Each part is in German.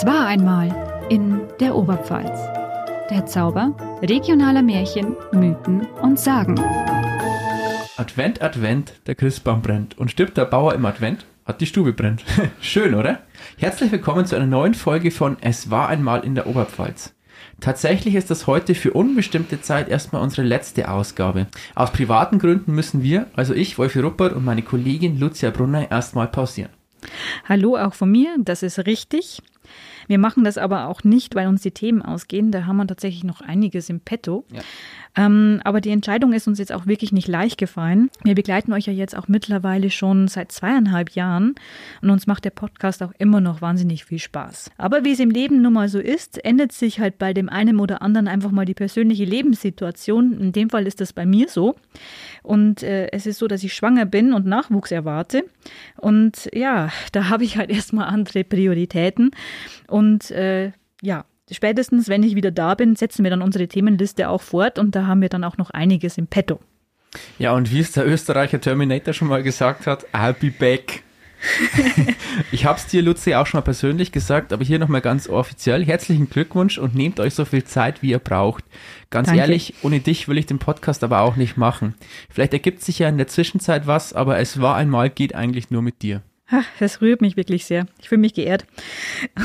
Es war einmal in der Oberpfalz. Der Zauber regionaler Märchen, Mythen und Sagen. Advent, Advent, der Christbaum brennt. Und stirbt der Bauer im Advent, hat die Stube brennt. Schön, oder? Herzlich willkommen zu einer neuen Folge von Es war einmal in der Oberpfalz. Tatsächlich ist das heute für unbestimmte Zeit erstmal unsere letzte Ausgabe. Aus privaten Gründen müssen wir, also ich, Wolfi Ruppert und meine Kollegin Lucia Brunner, erstmal pausieren. Hallo auch von mir, das ist richtig. Wir machen das aber auch nicht, weil uns die Themen ausgehen. Da haben wir tatsächlich noch einiges im Petto. Ja. Ähm, aber die Entscheidung ist uns jetzt auch wirklich nicht leicht gefallen. Wir begleiten euch ja jetzt auch mittlerweile schon seit zweieinhalb Jahren und uns macht der Podcast auch immer noch wahnsinnig viel Spaß. Aber wie es im Leben nun mal so ist, ändert sich halt bei dem einen oder anderen einfach mal die persönliche Lebenssituation. In dem Fall ist das bei mir so. Und äh, es ist so, dass ich schwanger bin und Nachwuchs erwarte. Und ja, da habe ich halt erstmal andere Prioritäten. Und äh, ja, spätestens, wenn ich wieder da bin, setzen wir dann unsere Themenliste auch fort und da haben wir dann auch noch einiges im Petto. Ja, und wie es der Österreicher Terminator schon mal gesagt hat, I'll be back. ich habe es dir, Luzi, auch schon mal persönlich gesagt, aber hier nochmal ganz offiziell. Herzlichen Glückwunsch und nehmt euch so viel Zeit, wie ihr braucht. Ganz Danke. ehrlich, ohne dich will ich den Podcast aber auch nicht machen. Vielleicht ergibt sich ja in der Zwischenzeit was, aber es war einmal, geht eigentlich nur mit dir. Das rührt mich wirklich sehr. Ich fühle mich geehrt.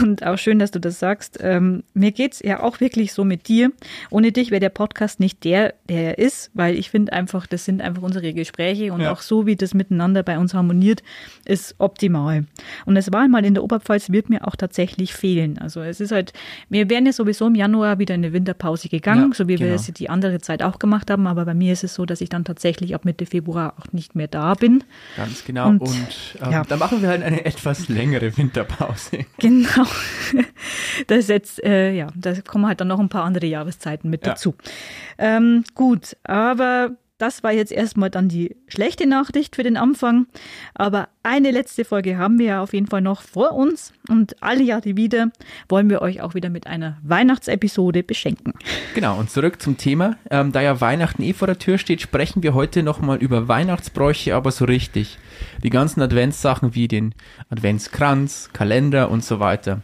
Und auch schön, dass du das sagst. Ähm, mir geht's ja auch wirklich so mit dir. Ohne dich wäre der Podcast nicht der, der er ist, weil ich finde einfach, das sind einfach unsere Gespräche und ja. auch so, wie das miteinander bei uns harmoniert, ist optimal. Und war einmal in der Oberpfalz, wird mir auch tatsächlich fehlen. Also es ist halt, wir wären ja sowieso im Januar wieder in eine Winterpause gegangen, ja, so wie genau. wir es die andere Zeit auch gemacht haben. Aber bei mir ist es so, dass ich dann tatsächlich ab Mitte Februar auch nicht mehr da bin. Ganz genau. Und, und ähm, ja. dann machen machen wir halt eine etwas längere Winterpause. Genau. Das jetzt, äh, ja, da kommen halt dann noch ein paar andere Jahreszeiten mit ja. dazu. Ähm, gut, aber das war jetzt erstmal dann die schlechte Nachricht für den Anfang. Aber eine letzte Folge haben wir ja auf jeden Fall noch vor uns. Und alle Jahre wieder wollen wir euch auch wieder mit einer Weihnachtsepisode beschenken. Genau, und zurück zum Thema. Ähm, da ja Weihnachten eh vor der Tür steht, sprechen wir heute nochmal über Weihnachtsbräuche, aber so richtig. Die ganzen Adventssachen wie den Adventskranz, Kalender und so weiter.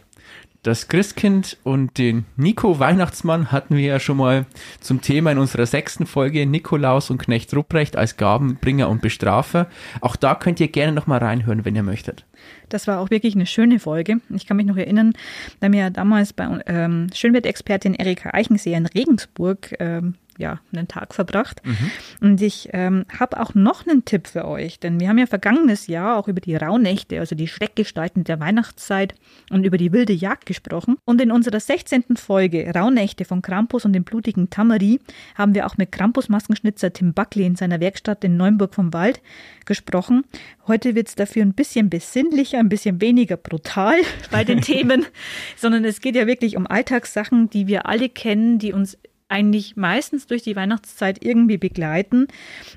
Das Christkind und den Nico Weihnachtsmann hatten wir ja schon mal zum Thema in unserer sechsten Folge Nikolaus und Knecht Rupprecht als Gabenbringer und Bestrafer. Auch da könnt ihr gerne nochmal reinhören, wenn ihr möchtet. Das war auch wirklich eine schöne Folge. Ich kann mich noch erinnern, da mir damals bei ähm, Schönwert-Expertin Erika Eichenseher in Regensburg ähm, ja, einen Tag verbracht. Mhm. Und ich ähm, habe auch noch einen Tipp für euch, denn wir haben ja vergangenes Jahr auch über die Rauhnächte, also die Schreckgestalten der Weihnachtszeit und über die wilde Jagd gesprochen. Und in unserer 16. Folge Rauhnächte von Krampus und dem blutigen Tamari haben wir auch mit Krampus-Maskenschnitzer Tim Buckley in seiner Werkstatt in Neuenburg vom Wald gesprochen. Heute wird es dafür ein bisschen besinnlicher, ein bisschen weniger brutal bei den Themen, sondern es geht ja wirklich um Alltagssachen, die wir alle kennen, die uns eigentlich meistens durch die Weihnachtszeit irgendwie begleiten.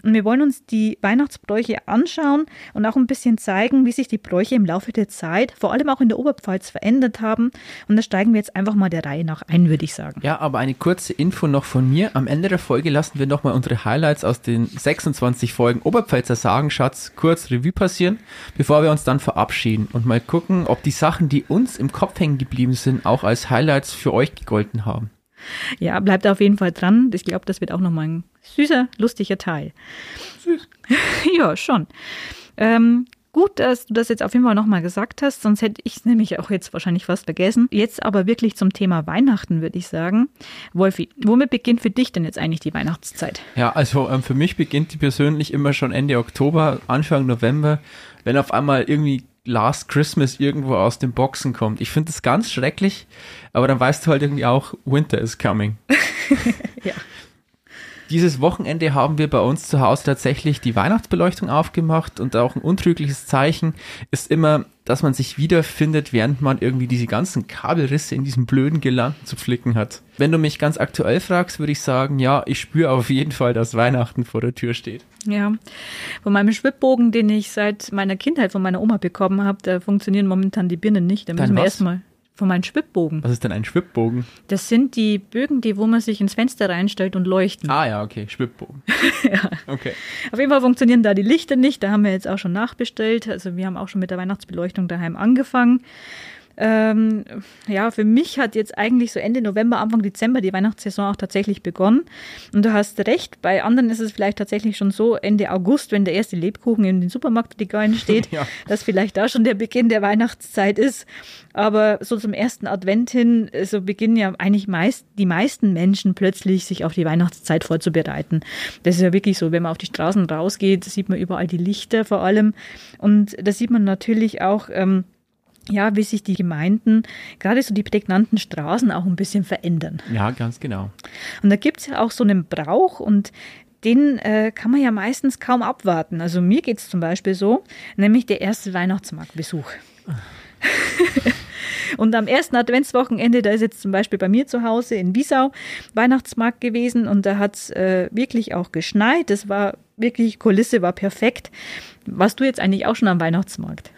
Und wir wollen uns die Weihnachtsbräuche anschauen und auch ein bisschen zeigen, wie sich die Bräuche im Laufe der Zeit, vor allem auch in der Oberpfalz, verändert haben. Und da steigen wir jetzt einfach mal der Reihe nach ein, würde ich sagen. Ja, aber eine kurze Info noch von mir. Am Ende der Folge lassen wir nochmal unsere Highlights aus den 26 Folgen Oberpfälzer Sagenschatz kurz Revue passieren, bevor wir uns dann verabschieden und mal gucken, ob die Sachen, die uns im Kopf hängen geblieben sind, auch als Highlights für euch gegolten haben. Ja, bleibt auf jeden Fall dran. Ich glaube, das wird auch nochmal ein süßer, lustiger Teil. Süß. ja, schon. Ähm, gut, dass du das jetzt auf jeden Fall nochmal gesagt hast, sonst hätte ich es nämlich auch jetzt wahrscheinlich fast vergessen. Jetzt aber wirklich zum Thema Weihnachten, würde ich sagen. Wolfi, womit beginnt für dich denn jetzt eigentlich die Weihnachtszeit? Ja, also ähm, für mich beginnt die persönlich immer schon Ende Oktober, Anfang November, wenn auf einmal irgendwie Last Christmas irgendwo aus den Boxen kommt. Ich finde das ganz schrecklich, aber dann weißt du halt irgendwie auch, Winter is coming. ja. Dieses Wochenende haben wir bei uns zu Hause tatsächlich die Weihnachtsbeleuchtung aufgemacht und auch ein untrügliches Zeichen ist immer, dass man sich wiederfindet, während man irgendwie diese ganzen Kabelrisse in diesen blöden Girlanden zu flicken hat. Wenn du mich ganz aktuell fragst, würde ich sagen, ja, ich spüre auf jeden Fall, dass Weihnachten vor der Tür steht. Ja, von meinem Schwibbogen, den ich seit meiner Kindheit von meiner Oma bekommen habe, da funktionieren momentan die Birnen nicht. Da müssen wir erstmal von meinem Schwibbogen. Was ist denn ein Schwibbogen? Das sind die Bögen, die, wo man sich ins Fenster reinstellt und leuchten. Ah ja, okay, Schwibbogen. ja. Okay. Auf jeden Fall funktionieren da die Lichter nicht. Da haben wir jetzt auch schon nachbestellt. Also wir haben auch schon mit der Weihnachtsbeleuchtung daheim angefangen. Ähm, ja, für mich hat jetzt eigentlich so Ende November, Anfang Dezember die Weihnachtssaison auch tatsächlich begonnen. Und du hast recht, bei anderen ist es vielleicht tatsächlich schon so Ende August, wenn der erste Lebkuchen in den Supermarktregalen steht, ja. dass vielleicht da schon der Beginn der Weihnachtszeit ist. Aber so zum ersten Advent hin, so beginnen ja eigentlich meist die meisten Menschen plötzlich sich auf die Weihnachtszeit vorzubereiten. Das ist ja wirklich so, wenn man auf die Straßen rausgeht, sieht man überall die Lichter vor allem. Und da sieht man natürlich auch, ähm, ja, wie sich die Gemeinden, gerade so die prägnanten Straßen auch ein bisschen verändern. Ja, ganz genau. Und da gibt es ja auch so einen Brauch und den äh, kann man ja meistens kaum abwarten. Also mir geht es zum Beispiel so, nämlich der erste Weihnachtsmarktbesuch. und am ersten Adventswochenende, da ist jetzt zum Beispiel bei mir zu Hause in Wiesau Weihnachtsmarkt gewesen und da hat es äh, wirklich auch geschneit. Das war wirklich, Kulisse war perfekt. Warst du jetzt eigentlich auch schon am Weihnachtsmarkt?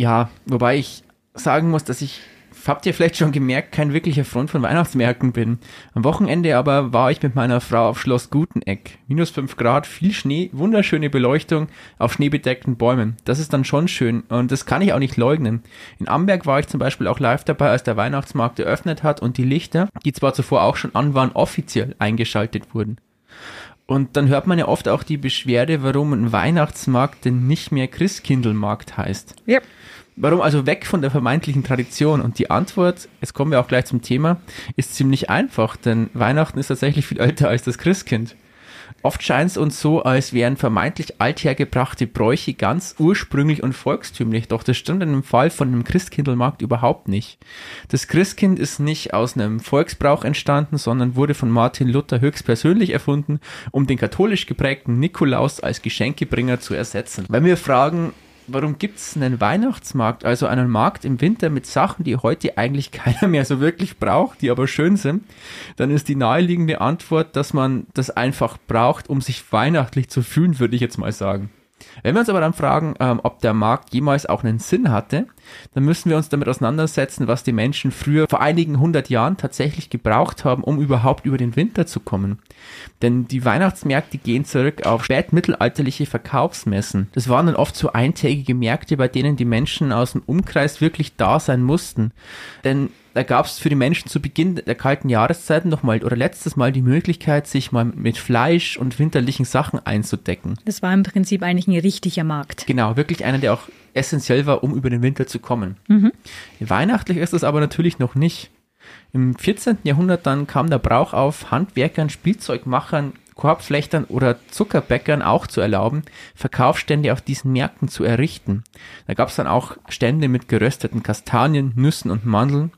Ja, wobei ich sagen muss, dass ich, habt ihr vielleicht schon gemerkt, kein wirklicher Freund von Weihnachtsmärkten bin. Am Wochenende aber war ich mit meiner Frau auf Schloss Guteneck. Minus fünf Grad, viel Schnee, wunderschöne Beleuchtung auf schneebedeckten Bäumen. Das ist dann schon schön und das kann ich auch nicht leugnen. In Amberg war ich zum Beispiel auch live dabei, als der Weihnachtsmarkt eröffnet hat und die Lichter, die zwar zuvor auch schon an waren, offiziell eingeschaltet wurden. Und dann hört man ja oft auch die Beschwerde, warum ein Weihnachtsmarkt denn nicht mehr Christkindlmarkt heißt. Ja. Warum also weg von der vermeintlichen Tradition? Und die Antwort, jetzt kommen wir auch gleich zum Thema, ist ziemlich einfach, denn Weihnachten ist tatsächlich viel älter als das Christkind. Oft scheint es uns so, als wären vermeintlich althergebrachte Bräuche ganz ursprünglich und volkstümlich, doch das stimmt in dem Fall von einem Christkindlmarkt überhaupt nicht. Das Christkind ist nicht aus einem Volksbrauch entstanden, sondern wurde von Martin Luther höchstpersönlich erfunden, um den katholisch geprägten Nikolaus als Geschenkebringer zu ersetzen. Wenn wir fragen, warum gibt es einen Weihnachtsmarkt, also einen Markt im Winter mit Sachen, die heute eigentlich keiner mehr so wirklich braucht, die aber schön sind, dann ist die naheliegende Antwort, dass man das einfach braucht, um sich weihnachtlich zu fühlen, würde ich jetzt mal sagen. Wenn wir uns aber dann fragen, ähm, ob der Markt jemals auch einen Sinn hatte, dann müssen wir uns damit auseinandersetzen, was die Menschen früher vor einigen hundert Jahren tatsächlich gebraucht haben, um überhaupt über den Winter zu kommen. Denn die Weihnachtsmärkte gehen zurück auf spätmittelalterliche Verkaufsmessen. Das waren dann oft so eintägige Märkte, bei denen die Menschen aus dem Umkreis wirklich da sein mussten. Denn da gab es für die Menschen zu Beginn der kalten Jahreszeiten nochmal oder letztes Mal die Möglichkeit, sich mal mit Fleisch und winterlichen Sachen einzudecken. Das war im Prinzip eigentlich ein richtiger Markt. Genau, wirklich einer, der auch essentiell war, um über den Winter zu kommen. Mhm. Weihnachtlich ist das aber natürlich noch nicht. Im 14. Jahrhundert dann kam der Brauch auf, Handwerkern, Spielzeugmachern Korbflechtern oder Zuckerbäckern auch zu erlauben, Verkaufsstände auf diesen Märkten zu errichten. Da gab es dann auch Stände mit gerösteten Kastanien, Nüssen und Mandeln.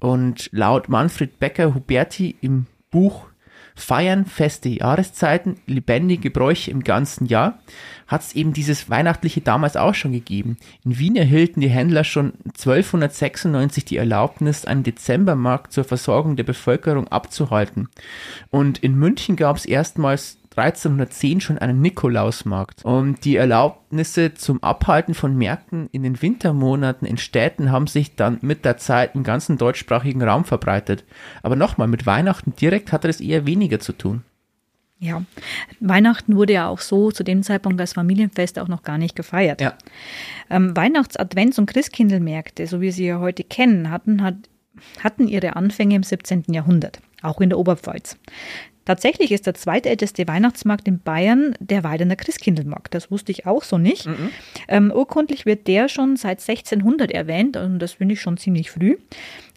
Und laut Manfred Becker Huberti im Buch Feiern, feste Jahreszeiten, lebendige Bräuche im ganzen Jahr, hat es eben dieses Weihnachtliche damals auch schon gegeben. In Wien erhielten die Händler schon 1296 die Erlaubnis, einen Dezembermarkt zur Versorgung der Bevölkerung abzuhalten. Und in München gab es erstmals 1310 schon einen Nikolausmarkt. Und die Erlaubnisse zum Abhalten von Märkten in den Wintermonaten in Städten haben sich dann mit der Zeit im ganzen deutschsprachigen Raum verbreitet. Aber nochmal, mit Weihnachten direkt hatte das eher weniger zu tun. Ja, Weihnachten wurde ja auch so zu dem Zeitpunkt als Familienfest auch noch gar nicht gefeiert. Ja. Ähm, Weihnachts-, Advents- und Christkindlmärkte, so wie sie ja heute kennen, hatten, hat, hatten ihre Anfänge im 17. Jahrhundert, auch in der Oberpfalz. Tatsächlich ist der zweitälteste Weihnachtsmarkt in Bayern der Weidener Christkindlmarkt. Das wusste ich auch so nicht. Mhm. Ähm, urkundlich wird der schon seit 1600 erwähnt und das finde ich schon ziemlich früh.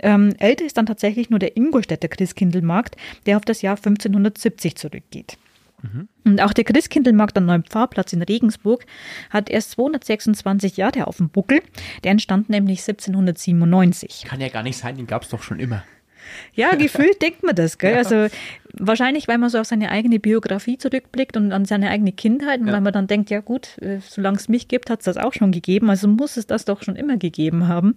Ähm, älter ist dann tatsächlich nur der Ingolstädter Christkindlmarkt, der auf das Jahr 1570 zurückgeht. Mhm. Und auch der Christkindlmarkt am Neuen Pfarrplatz in Regensburg hat erst 226 Jahre auf dem Buckel. Der entstand nämlich 1797. Kann ja gar nicht sein, den gab es doch schon immer. Ja, gefühlt denkt man das, gell? Ja. Also wahrscheinlich, weil man so auf seine eigene Biografie zurückblickt und an seine eigene Kindheit und ja. weil man dann denkt, ja gut, äh, solange es mich gibt, hat es das auch schon gegeben, also muss es das doch schon immer gegeben haben.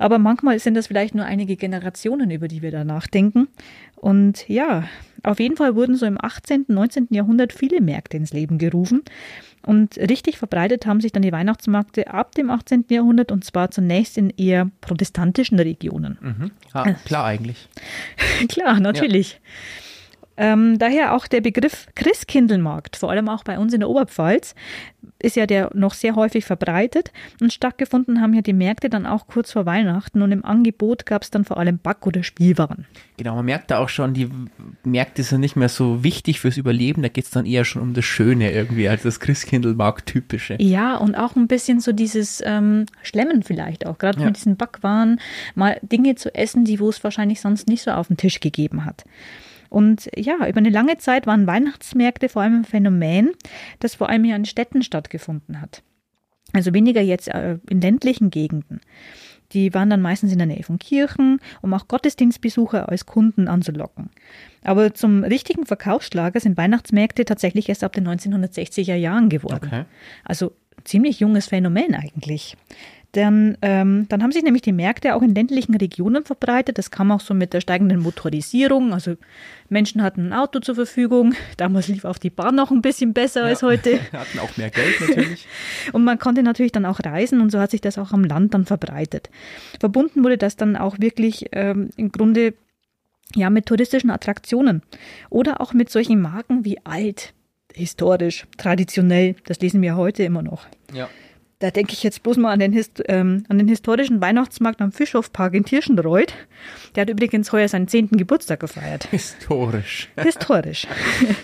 Aber manchmal sind das vielleicht nur einige Generationen, über die wir da nachdenken. Und ja, auf jeden Fall wurden so im 18., 19. Jahrhundert viele Märkte ins Leben gerufen. Und richtig verbreitet haben sich dann die Weihnachtsmärkte ab dem 18. Jahrhundert und zwar zunächst in eher protestantischen Regionen. Mhm. Ja, klar eigentlich. klar, natürlich. Ja. Ähm, daher auch der Begriff Christkindlmarkt, vor allem auch bei uns in der Oberpfalz, ist ja der noch sehr häufig verbreitet und stattgefunden haben ja die Märkte dann auch kurz vor Weihnachten und im Angebot gab es dann vor allem Back- oder Spielwaren. Genau, man merkt da auch schon, die Märkte sind nicht mehr so wichtig fürs Überleben, da geht es dann eher schon um das Schöne irgendwie, als das Christkindlmarkt-typische. Ja, und auch ein bisschen so dieses ähm, Schlemmen vielleicht auch, gerade ja. mit diesen Backwaren, mal Dinge zu essen, die wo es wahrscheinlich sonst nicht so auf den Tisch gegeben hat. Und ja, über eine lange Zeit waren Weihnachtsmärkte vor allem ein Phänomen, das vor allem hier in Städten stattgefunden hat. Also weniger jetzt äh, in ländlichen Gegenden. Die waren dann meistens in der Nähe von Kirchen, um auch Gottesdienstbesucher als Kunden anzulocken. Aber zum richtigen Verkaufsschlager sind Weihnachtsmärkte tatsächlich erst ab den 1960er Jahren geworden. Okay. Also ziemlich junges Phänomen eigentlich. Dann, ähm, dann haben sich nämlich die Märkte auch in ländlichen Regionen verbreitet. Das kam auch so mit der steigenden Motorisierung. Also Menschen hatten ein Auto zur Verfügung. Damals lief auch die Bahn noch ein bisschen besser ja, als heute. hatten auch mehr Geld natürlich. und man konnte natürlich dann auch reisen und so hat sich das auch am Land dann verbreitet. Verbunden wurde das dann auch wirklich ähm, im Grunde ja mit touristischen Attraktionen oder auch mit solchen Marken wie alt, historisch, traditionell. Das lesen wir heute immer noch. Ja. Da denke ich jetzt bloß mal an den, Hist ähm, an den historischen Weihnachtsmarkt am Fischhofpark in Tirschenreuth. Der hat übrigens heuer seinen zehnten Geburtstag gefeiert. Historisch. Historisch.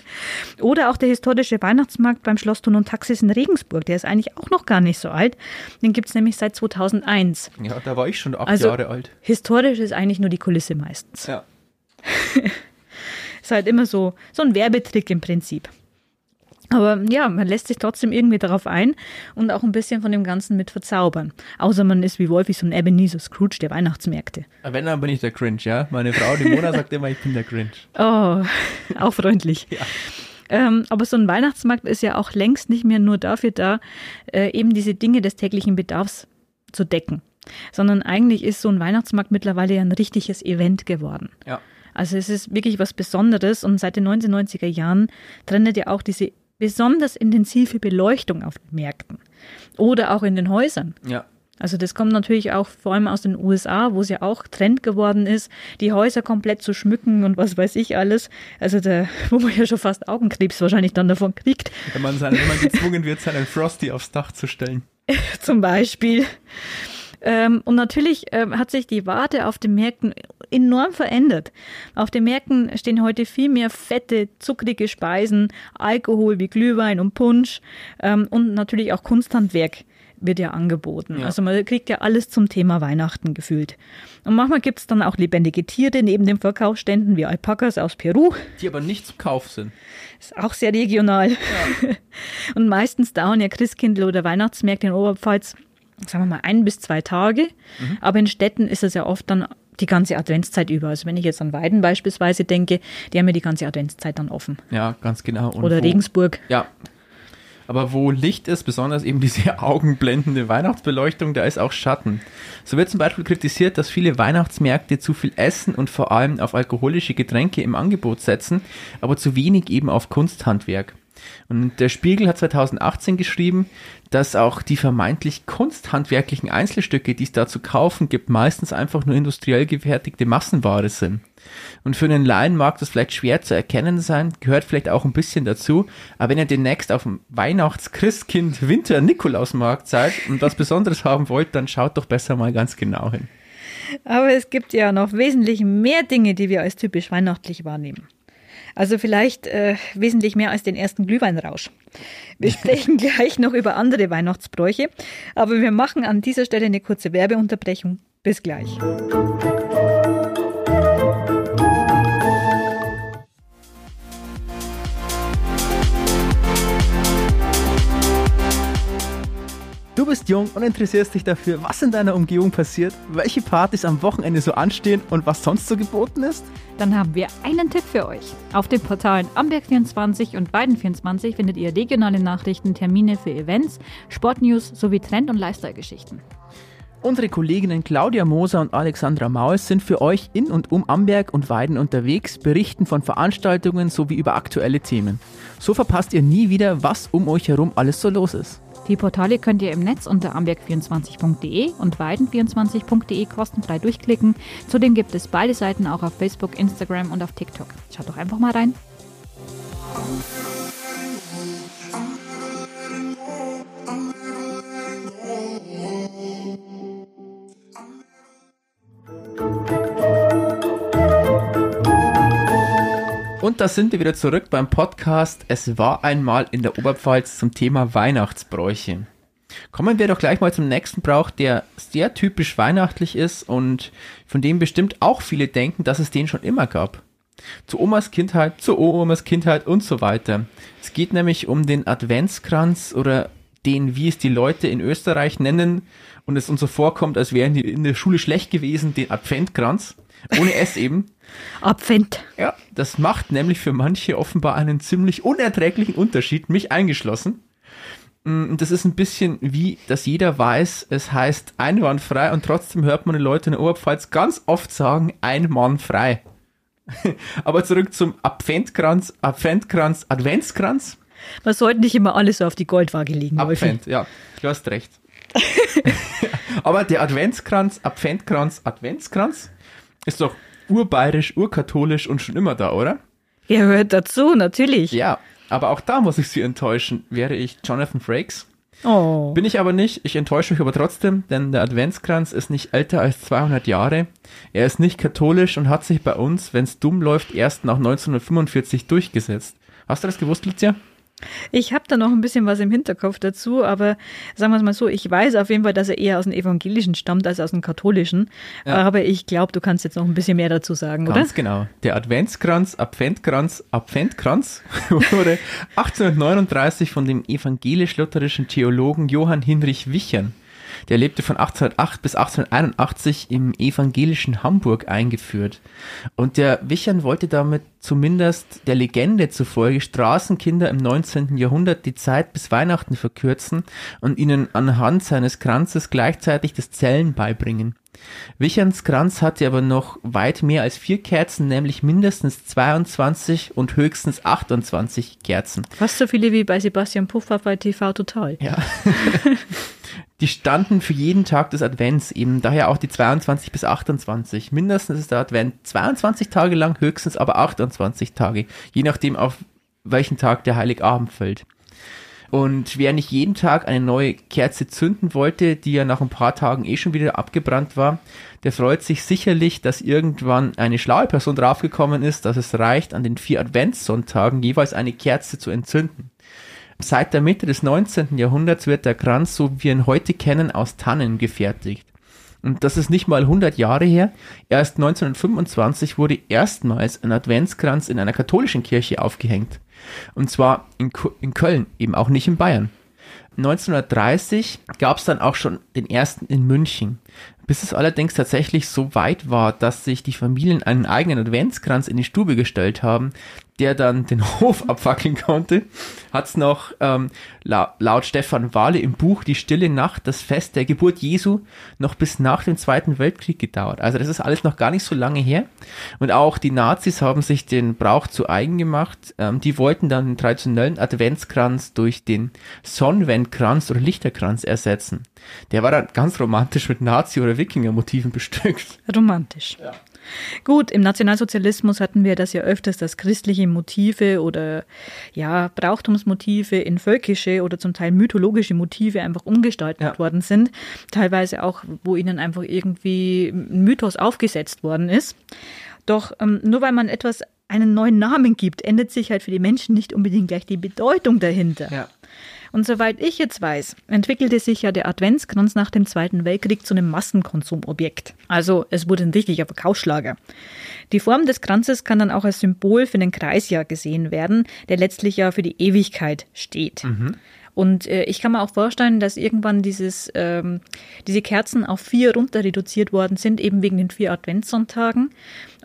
Oder auch der historische Weihnachtsmarkt beim Schloss Thun und Taxis in Regensburg. Der ist eigentlich auch noch gar nicht so alt. Den gibt es nämlich seit 2001. Ja, da war ich schon acht also, Jahre alt. Historisch ist eigentlich nur die Kulisse meistens. Ja. ist halt immer so, so ein Werbetrick im Prinzip. Aber ja, man lässt sich trotzdem irgendwie darauf ein und auch ein bisschen von dem Ganzen mit verzaubern. Außer man ist wie Wolfi so ein Ebenezer Scrooge der Weihnachtsmärkte. Wenn, dann bin ich der Grinch, ja. Meine Frau, die Mona, sagt immer, ich bin der Grinch. Oh, auch freundlich. ja. Ähm, aber so ein Weihnachtsmarkt ist ja auch längst nicht mehr nur dafür da, äh, eben diese Dinge des täglichen Bedarfs zu decken. Sondern eigentlich ist so ein Weihnachtsmarkt mittlerweile ja ein richtiges Event geworden. Ja. Also es ist wirklich was Besonderes und seit den 1990er Jahren trennt ja auch diese besonders intensive Beleuchtung auf den Märkten oder auch in den Häusern. Ja. Also das kommt natürlich auch vor allem aus den USA, wo es ja auch Trend geworden ist, die Häuser komplett zu schmücken und was weiß ich alles. Also da, wo man ja schon fast Augenkrebs wahrscheinlich dann davon kriegt. Wenn man, seine, wenn man gezwungen wird, seinen Frosty aufs Dach zu stellen. Zum Beispiel. Ähm, und natürlich ähm, hat sich die Warte auf den Märkten enorm verändert. Auf den Märkten stehen heute viel mehr fette, zuckrige Speisen, Alkohol wie Glühwein und Punsch ähm, und natürlich auch Kunsthandwerk wird ja angeboten. Ja. Also man kriegt ja alles zum Thema Weihnachten gefühlt. Und manchmal gibt es dann auch lebendige Tiere neben den Verkaufsständen wie Alpakas aus Peru. Die aber nicht zum Kauf sind. Ist auch sehr regional. Ja. Und meistens dauern ja Christkindl oder Weihnachtsmärkte in Oberpfalz, sagen wir mal, ein bis zwei Tage. Mhm. Aber in Städten ist es ja oft dann die ganze Adventszeit über. Also wenn ich jetzt an Weiden beispielsweise denke, die haben ja die ganze Adventszeit dann offen. Ja, ganz genau. Und Oder wo, Regensburg. Ja. Aber wo Licht ist, besonders eben diese augenblendende Weihnachtsbeleuchtung, da ist auch Schatten. So wird zum Beispiel kritisiert, dass viele Weihnachtsmärkte zu viel Essen und vor allem auf alkoholische Getränke im Angebot setzen, aber zu wenig eben auf Kunsthandwerk. Und der Spiegel hat 2018 geschrieben, dass auch die vermeintlich kunsthandwerklichen Einzelstücke, die es da zu kaufen gibt, meistens einfach nur industriell gefertigte Massenware sind. Und für einen Laien mag das vielleicht schwer zu erkennen sein, gehört vielleicht auch ein bisschen dazu, aber wenn ihr demnächst auf dem Weihnachts-, Christkind-, Winter-, Nikolausmarkt seid und was Besonderes haben wollt, dann schaut doch besser mal ganz genau hin. Aber es gibt ja noch wesentlich mehr Dinge, die wir als typisch weihnachtlich wahrnehmen. Also vielleicht äh, wesentlich mehr als den ersten Glühweinrausch. Wir sprechen gleich noch über andere Weihnachtsbräuche, aber wir machen an dieser Stelle eine kurze Werbeunterbrechung. Bis gleich. Du bist jung und interessierst dich dafür, was in deiner Umgebung passiert, welche Partys am Wochenende so anstehen und was sonst so geboten ist? Dann haben wir einen Tipp für euch. Auf den Portalen Amberg24 und Weiden24 findet ihr regionale Nachrichten, Termine für Events, Sportnews sowie Trend- und Lifestyle-Geschichten. Unsere Kolleginnen Claudia Moser und Alexandra Maus sind für euch in und um Amberg und Weiden unterwegs, berichten von Veranstaltungen sowie über aktuelle Themen. So verpasst ihr nie wieder, was um euch herum alles so los ist. Die Portale könnt ihr im Netz unter amberg24.de und weiden24.de kostenfrei durchklicken. Zudem gibt es beide Seiten auch auf Facebook, Instagram und auf TikTok. Schaut doch einfach mal rein. Und da sind wir wieder zurück beim Podcast. Es war einmal in der Oberpfalz zum Thema Weihnachtsbräuche. Kommen wir doch gleich mal zum nächsten Brauch, der sehr typisch weihnachtlich ist und von dem bestimmt auch viele denken, dass es den schon immer gab. Zu Omas Kindheit, zu Omas Kindheit und so weiter. Es geht nämlich um den Adventskranz oder den, wie es die Leute in Österreich nennen und es uns so vorkommt, als wären die in der Schule schlecht gewesen, den Adventkranz. Ohne S eben. Abfend. Ja, das macht nämlich für manche offenbar einen ziemlich unerträglichen Unterschied, mich eingeschlossen. Mm, und das ist ein bisschen wie, dass jeder weiß, es heißt einwandfrei und trotzdem hört man die Leute in der Oberpfalz ganz oft sagen, ein Mann frei. Aber zurück zum Adventkranz, Adventkranz, Adventskranz. Man sollte nicht immer alles so auf die Goldwaage legen. Advent, ja, du hast recht. Aber der Adventskranz, Adventkranz, Adventskranz ist doch urbayerisch, urkatholisch und schon immer da, oder? Er hört dazu, natürlich. Ja, aber auch da muss ich Sie enttäuschen. Wäre ich Jonathan Frakes? Oh. Bin ich aber nicht. Ich enttäusche mich aber trotzdem, denn der Adventskranz ist nicht älter als 200 Jahre. Er ist nicht katholisch und hat sich bei uns, wenn es dumm läuft, erst nach 1945 durchgesetzt. Hast du das gewusst, Lucia? Ich habe da noch ein bisschen was im Hinterkopf dazu, aber sagen wir es mal so, ich weiß auf jeden Fall, dass er eher aus dem Evangelischen stammt als aus dem Katholischen. Ja. Aber ich glaube, du kannst jetzt noch ein bisschen mehr dazu sagen, Ganz oder? Ganz genau. Der Adventskranz, Adventkranz, Adventkranz wurde 1839 von dem evangelisch-lutherischen Theologen Johann Hinrich Wichern der lebte von 1808 bis 1881 im evangelischen Hamburg eingeführt. Und der Wichern wollte damit zumindest der Legende zufolge Straßenkinder im 19. Jahrhundert die Zeit bis Weihnachten verkürzen und ihnen anhand seines Kranzes gleichzeitig das Zellen beibringen. Wicherns Kranz hatte aber noch weit mehr als vier Kerzen, nämlich mindestens 22 und höchstens 28 Kerzen. Fast so viele wie bei Sebastian Puffer bei TV Total. Ja. die standen für jeden Tag des Advents, eben daher auch die 22 bis 28. Mindestens ist der Advent 22 Tage lang, höchstens aber 28 Tage, je nachdem auf welchen Tag der Heiligabend fällt. Und wer nicht jeden Tag eine neue Kerze zünden wollte, die ja nach ein paar Tagen eh schon wieder abgebrannt war, der freut sich sicherlich, dass irgendwann eine schlaue Person draufgekommen ist, dass es reicht, an den vier Adventssonntagen jeweils eine Kerze zu entzünden. Seit der Mitte des 19. Jahrhunderts wird der Kranz, so wie wir ihn heute kennen, aus Tannen gefertigt. Und das ist nicht mal 100 Jahre her. Erst 1925 wurde erstmals ein Adventskranz in einer katholischen Kirche aufgehängt. Und zwar in, in Köln, eben auch nicht in Bayern. 1930 gab es dann auch schon den ersten in München. Bis es allerdings tatsächlich so weit war, dass sich die Familien einen eigenen Adventskranz in die Stube gestellt haben, der dann den Hof abfackeln konnte, hat es noch ähm, la laut Stefan Wahle im Buch Die stille Nacht, das Fest der Geburt Jesu, noch bis nach dem Zweiten Weltkrieg gedauert. Also das ist alles noch gar nicht so lange her. Und auch die Nazis haben sich den Brauch zu eigen gemacht. Ähm, die wollten dann den traditionellen Adventskranz durch den Sonnenwendkranz oder Lichterkranz ersetzen. Der war dann ganz romantisch mit Nazi- oder Wikinger-Motiven bestückt. Romantisch. Ja. Gut, im Nationalsozialismus hatten wir das ja öfters, dass christliche Motive oder ja, Brauchtumsmotive in völkische oder zum Teil mythologische Motive einfach umgestaltet ja. worden sind. Teilweise auch, wo ihnen einfach irgendwie ein Mythos aufgesetzt worden ist. Doch ähm, nur weil man etwas einen neuen Namen gibt, ändert sich halt für die Menschen nicht unbedingt gleich die Bedeutung dahinter. Ja. Und soweit ich jetzt weiß, entwickelte sich ja der Adventskranz nach dem Zweiten Weltkrieg zu einem Massenkonsumobjekt. Also es wurde ein richtiger Verkaufsschlager. Die Form des Kranzes kann dann auch als Symbol für den Kreisjahr gesehen werden, der letztlich ja für die Ewigkeit steht. Mhm. Und äh, ich kann mir auch vorstellen, dass irgendwann dieses, ähm, diese Kerzen auf vier runter reduziert worden sind, eben wegen den vier Adventssonntagen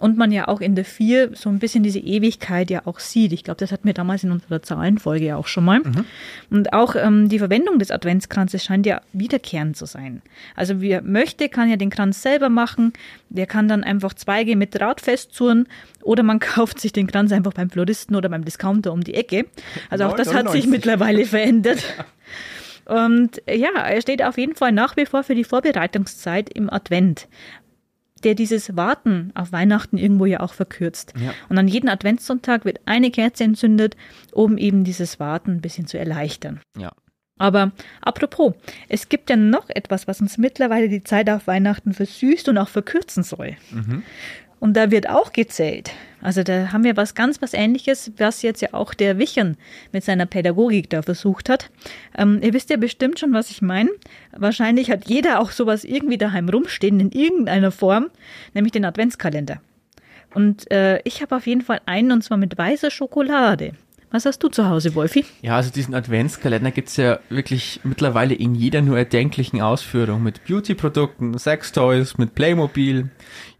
und man ja auch in der vier so ein bisschen diese Ewigkeit ja auch sieht. Ich glaube, das hatten wir damals in unserer Zahlenfolge ja auch schon mal. Mhm. Und auch ähm, die Verwendung des Adventskranzes scheint ja wiederkehrend zu sein. Also wer möchte, kann ja den Kranz selber machen. Der kann dann einfach Zweige mit Draht festzurren oder man kauft sich den Kranz einfach beim Floristen oder beim Discounter um die Ecke. Also auch das hat sich mittlerweile verändert. Und ja, er steht auf jeden Fall nach wie vor für die Vorbereitungszeit im Advent der dieses Warten auf Weihnachten irgendwo ja auch verkürzt. Ja. Und an jedem Adventssonntag wird eine Kerze entzündet, um eben dieses Warten ein bisschen zu erleichtern. Ja. Aber apropos, es gibt ja noch etwas, was uns mittlerweile die Zeit auf Weihnachten versüßt und auch verkürzen soll. Mhm. Und da wird auch gezählt. Also da haben wir was ganz was Ähnliches, was jetzt ja auch der Wichern mit seiner Pädagogik da versucht hat. Ähm, ihr wisst ja bestimmt schon, was ich meine. Wahrscheinlich hat jeder auch sowas irgendwie daheim rumstehen in irgendeiner Form, nämlich den Adventskalender. Und äh, ich habe auf jeden Fall einen und zwar mit weißer Schokolade. Was hast du zu Hause, Wolfi? Ja, also diesen Adventskalender gibt es ja wirklich mittlerweile in jeder nur erdenklichen Ausführung. Mit Beauty-Produkten, Sextoys, mit Playmobil,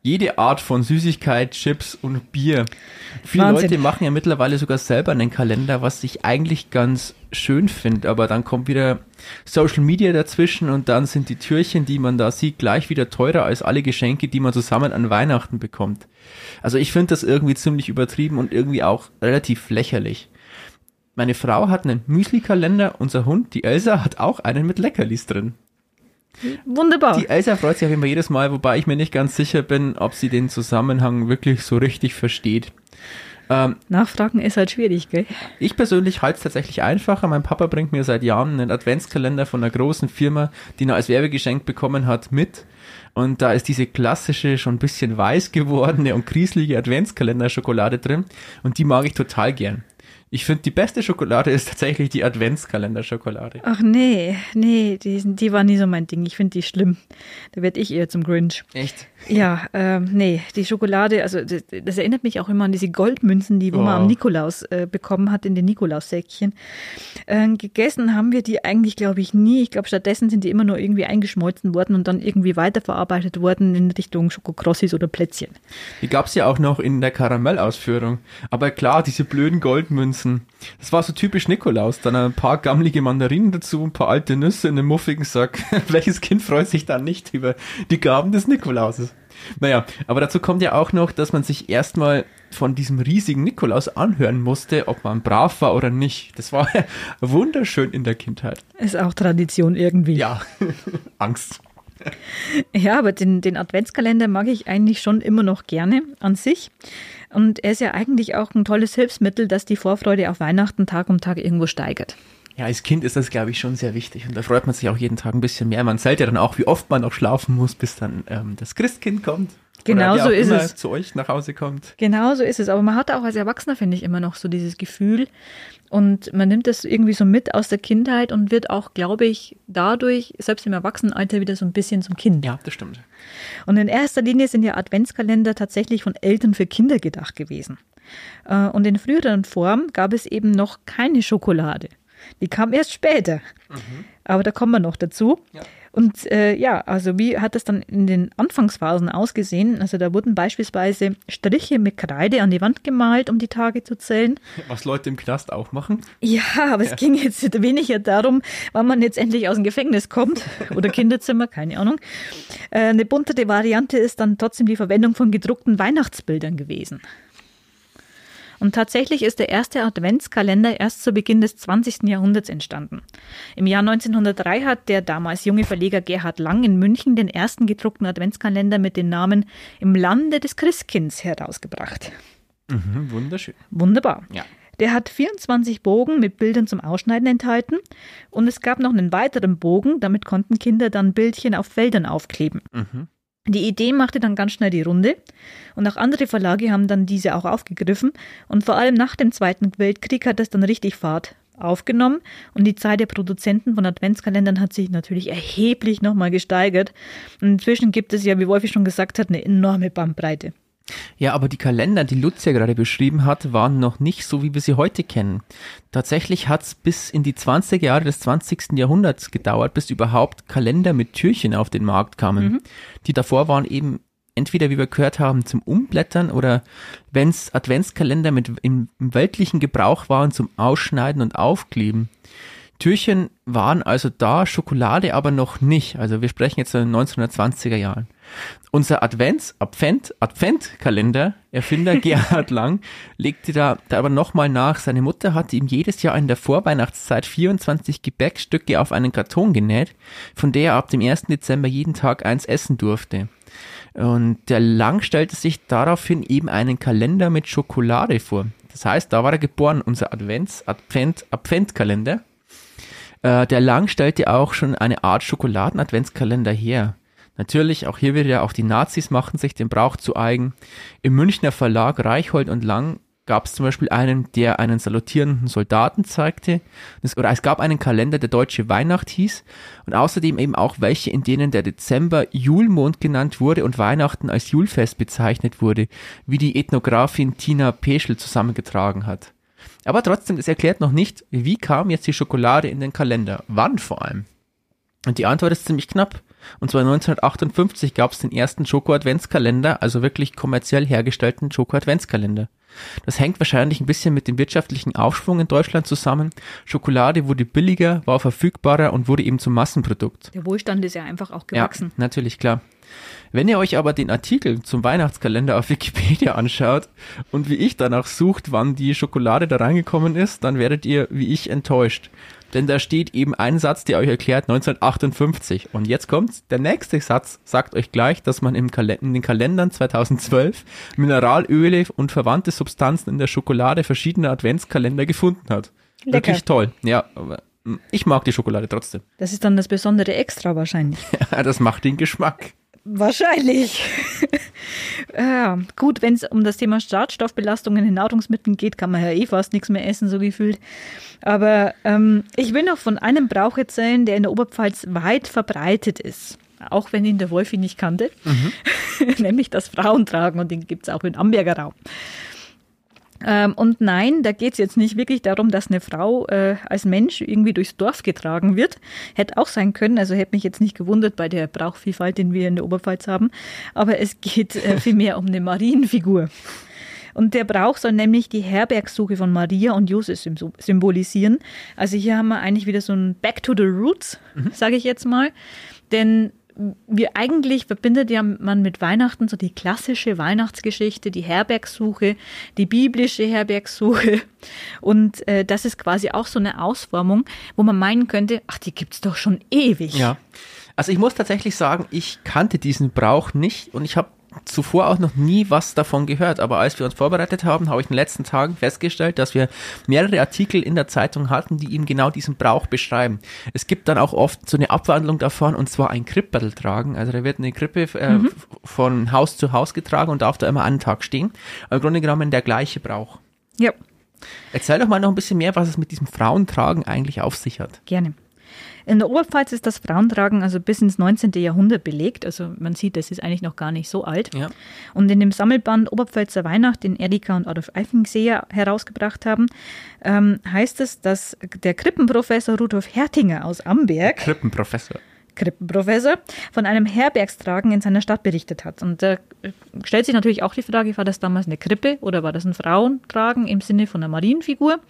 jede Art von Süßigkeit, Chips und Bier. Viele Wahnsinn. Leute machen ja mittlerweile sogar selber einen Kalender, was ich eigentlich ganz schön finde, aber dann kommt wieder Social Media dazwischen und dann sind die Türchen, die man da sieht, gleich wieder teurer als alle Geschenke, die man zusammen an Weihnachten bekommt. Also ich finde das irgendwie ziemlich übertrieben und irgendwie auch relativ lächerlich. Meine Frau hat einen Müsli-Kalender, unser Hund, die Elsa, hat auch einen mit Leckerlis drin. Wunderbar. Die Elsa freut sich auf jeden Fall jedes Mal, wobei ich mir nicht ganz sicher bin, ob sie den Zusammenhang wirklich so richtig versteht. Ähm, Nachfragen ist halt schwierig, gell? Ich persönlich halte es tatsächlich einfacher. Mein Papa bringt mir seit Jahren einen Adventskalender von einer großen Firma, die er als Werbegeschenk bekommen hat, mit. Und da ist diese klassische, schon ein bisschen weiß gewordene und krieselige Adventskalender-Schokolade drin. Und die mag ich total gern. Ich finde, die beste Schokolade ist tatsächlich die Adventskalender-Schokolade. Ach nee, nee, die, die war nie so mein Ding. Ich finde die schlimm. Da werde ich eher zum Grinch. Echt? Ja, ähm, nee, die Schokolade, also das, das, erinnert mich auch immer an diese Goldmünzen, die wo oh. man am Nikolaus äh, bekommen hat in den Nikolaussäckchen. Äh, gegessen haben wir die eigentlich, glaube ich, nie. Ich glaube, stattdessen sind die immer nur irgendwie eingeschmolzen worden und dann irgendwie weiterverarbeitet worden in Richtung Schokokrossis oder Plätzchen. Die gab es ja auch noch in der Karamellausführung. Aber klar, diese blöden Goldmünzen. Das war so typisch Nikolaus. Dann ein paar gammelige Mandarinen dazu, ein paar alte Nüsse in einem muffigen Sack. Welches Kind freut sich dann nicht über die Gaben des Nikolauses? Naja, aber dazu kommt ja auch noch, dass man sich erstmal von diesem riesigen Nikolaus anhören musste, ob man brav war oder nicht. Das war wunderschön in der Kindheit. Ist auch Tradition irgendwie. Ja, Angst. Ja, aber den, den Adventskalender mag ich eigentlich schon immer noch gerne an sich. Und er ist ja eigentlich auch ein tolles Hilfsmittel, das die Vorfreude auf Weihnachten Tag um Tag irgendwo steigert. Ja, als Kind ist das, glaube ich, schon sehr wichtig. Und da freut man sich auch jeden Tag ein bisschen mehr. Man zählt ja dann auch, wie oft man noch schlafen muss, bis dann ähm, das Christkind kommt. Genau so ist es. zu euch nach Hause kommt. Genau so ist es. Aber man hat auch als Erwachsener, finde ich, immer noch so dieses Gefühl. Und man nimmt das irgendwie so mit aus der Kindheit und wird auch, glaube ich, dadurch, selbst im Erwachsenenalter, wieder so ein bisschen zum Kind. Ja, das stimmt. Und in erster Linie sind ja Adventskalender tatsächlich von Eltern für Kinder gedacht gewesen. Äh, und in früheren Formen gab es eben noch keine Schokolade. Die kam erst später. Mhm. Aber da kommen wir noch dazu. Ja. Und äh, ja, also wie hat das dann in den Anfangsphasen ausgesehen? Also da wurden beispielsweise Striche mit Kreide an die Wand gemalt, um die Tage zu zählen. Was Leute im Knast auch machen. Ja, aber ja. es ging jetzt weniger darum, wann man jetzt endlich aus dem Gefängnis kommt oder Kinderzimmer, keine Ahnung. Äh, eine buntere Variante ist dann trotzdem die Verwendung von gedruckten Weihnachtsbildern gewesen. Und tatsächlich ist der erste Adventskalender erst zu Beginn des 20. Jahrhunderts entstanden. Im Jahr 1903 hat der damals junge Verleger Gerhard Lang in München den ersten gedruckten Adventskalender mit dem Namen Im Lande des Christkinds herausgebracht. Mhm, wunderschön. Wunderbar. Ja. Der hat 24 Bogen mit Bildern zum Ausschneiden enthalten und es gab noch einen weiteren Bogen, damit konnten Kinder dann Bildchen auf Feldern aufkleben. Mhm. Die Idee machte dann ganz schnell die Runde und auch andere Verlage haben dann diese auch aufgegriffen und vor allem nach dem Zweiten Weltkrieg hat das dann richtig Fahrt aufgenommen und die Zahl der Produzenten von Adventskalendern hat sich natürlich erheblich nochmal gesteigert. Und inzwischen gibt es ja, wie Wolfi schon gesagt hat, eine enorme Bandbreite. Ja, aber die Kalender, die Lutz ja gerade beschrieben hat, waren noch nicht so, wie wir sie heute kennen. Tatsächlich hat es bis in die 20er Jahre des 20. Jahrhunderts gedauert, bis überhaupt Kalender mit Türchen auf den Markt kamen. Mhm. Die davor waren eben entweder, wie wir gehört haben, zum Umblättern oder wenn es Adventskalender mit im, im weltlichen Gebrauch waren, zum Ausschneiden und Aufkleben. Türchen waren also da, Schokolade aber noch nicht. Also wir sprechen jetzt von den 1920er Jahren. Unser Advents, Advent, Adventkalender, Erfinder Gerhard Lang, legte da, da aber nochmal nach. Seine Mutter hatte ihm jedes Jahr in der Vorweihnachtszeit 24 Gebäckstücke auf einen Karton genäht, von der er ab dem 1. Dezember jeden Tag eins essen durfte. Und der Lang stellte sich daraufhin eben einen Kalender mit Schokolade vor. Das heißt, da war er geboren, unser Advents, Advent, Adventkalender. Äh, der Lang stellte auch schon eine Art Schokoladen-Adventskalender her. Natürlich, auch hier wieder, auch die Nazis machten sich den Brauch zu eigen. Im Münchner Verlag Reichhold und Lang gab es zum Beispiel einen, der einen salutierenden Soldaten zeigte. Es, oder es gab einen Kalender, der Deutsche Weihnacht hieß. Und außerdem eben auch welche, in denen der Dezember Julmond genannt wurde und Weihnachten als Julfest bezeichnet wurde, wie die Ethnografin Tina Peschel zusammengetragen hat. Aber trotzdem, es erklärt noch nicht, wie kam jetzt die Schokolade in den Kalender? Wann vor allem? Und die Antwort ist ziemlich knapp. Und zwar 1958 gab es den ersten Schoko-Adventskalender, also wirklich kommerziell hergestellten Schoko-Adventskalender. Das hängt wahrscheinlich ein bisschen mit dem wirtschaftlichen Aufschwung in Deutschland zusammen. Schokolade wurde billiger, war verfügbarer und wurde eben zum Massenprodukt. Der Wohlstand ist ja einfach auch gewachsen. Ja, natürlich, klar. Wenn ihr euch aber den Artikel zum Weihnachtskalender auf Wikipedia anschaut und wie ich danach sucht, wann die Schokolade da reingekommen ist, dann werdet ihr wie ich enttäuscht. Denn da steht eben ein Satz, der euch erklärt 1958. Und jetzt kommt's. Der nächste Satz sagt euch gleich, dass man im Kalender, in den Kalendern 2012 Mineralöle und verwandte Substanzen in der Schokolade verschiedener Adventskalender gefunden hat. Lecker. Wirklich toll. Ja, aber hm, ich mag die Schokolade trotzdem. Das ist dann das besondere Extra wahrscheinlich. Ja, das macht den Geschmack. Wahrscheinlich. ja, gut, wenn es um das Thema Schadstoffbelastungen in Nahrungsmitteln geht, kann man ja eh fast nichts mehr essen, so gefühlt. Aber ähm, ich will noch von einem Brauch erzählen, der in der Oberpfalz weit verbreitet ist. Auch wenn ihn der Wolfi nicht kannte, nämlich das Frauentragen und den gibt es auch in Amberger Raum. Ähm, und nein, da geht es jetzt nicht wirklich darum, dass eine Frau äh, als Mensch irgendwie durchs Dorf getragen wird. Hätte auch sein können, also hätte mich jetzt nicht gewundert bei der Brauchvielfalt, den wir in der Oberpfalz haben. Aber es geht äh, vielmehr um eine Marienfigur. Und der Brauch soll nämlich die Herbergssuche von Maria und Josef sym- symbolisieren. Also hier haben wir eigentlich wieder so ein Back to the Roots, sage ich jetzt mal. Denn wir eigentlich verbindet ja man mit Weihnachten so die klassische Weihnachtsgeschichte, die Herbergssuche, die biblische Herbergssuche. Und äh, das ist quasi auch so eine Ausformung, wo man meinen könnte, ach, die gibt's doch schon ewig. Ja. Also ich muss tatsächlich sagen, ich kannte diesen Brauch nicht und ich habe zuvor auch noch nie was davon gehört. Aber als wir uns vorbereitet haben, habe ich in den letzten Tagen festgestellt, dass wir mehrere Artikel in der Zeitung hatten, die eben genau diesen Brauch beschreiben. Es gibt dann auch oft so eine Abwandlung davon und zwar ein Kripperl tragen. Also da wird eine Krippe äh, f- von Haus zu Haus getragen und darf da immer einen Tag stehen. Aber im Grunde genommen der gleiche Brauch. Ja, Erzähl doch mal noch ein bisschen mehr, was es mit diesem Frauentragen eigentlich auf sich hat. gerne. In der Oberpfalz ist das Frauentragen also bis ins 19. Jahrhundert belegt. Also man sieht, das ist eigentlich noch gar nicht so alt. Ja. Und in dem Sammelband Oberpfälzer Weihnacht, den Erika und Adolf Eifenseher herausgebracht haben, ähm, heißt es, dass der Krippenprofessor Rudolf Hertinger aus Amberg, Krippenprofessor. Krippenprofessor, von einem Herbergstragen in seiner Stadt berichtet hat. Und da stellt sich natürlich auch die Frage, war das damals eine Krippe oder war das ein Frauentragen im Sinne von einer Marienfigur?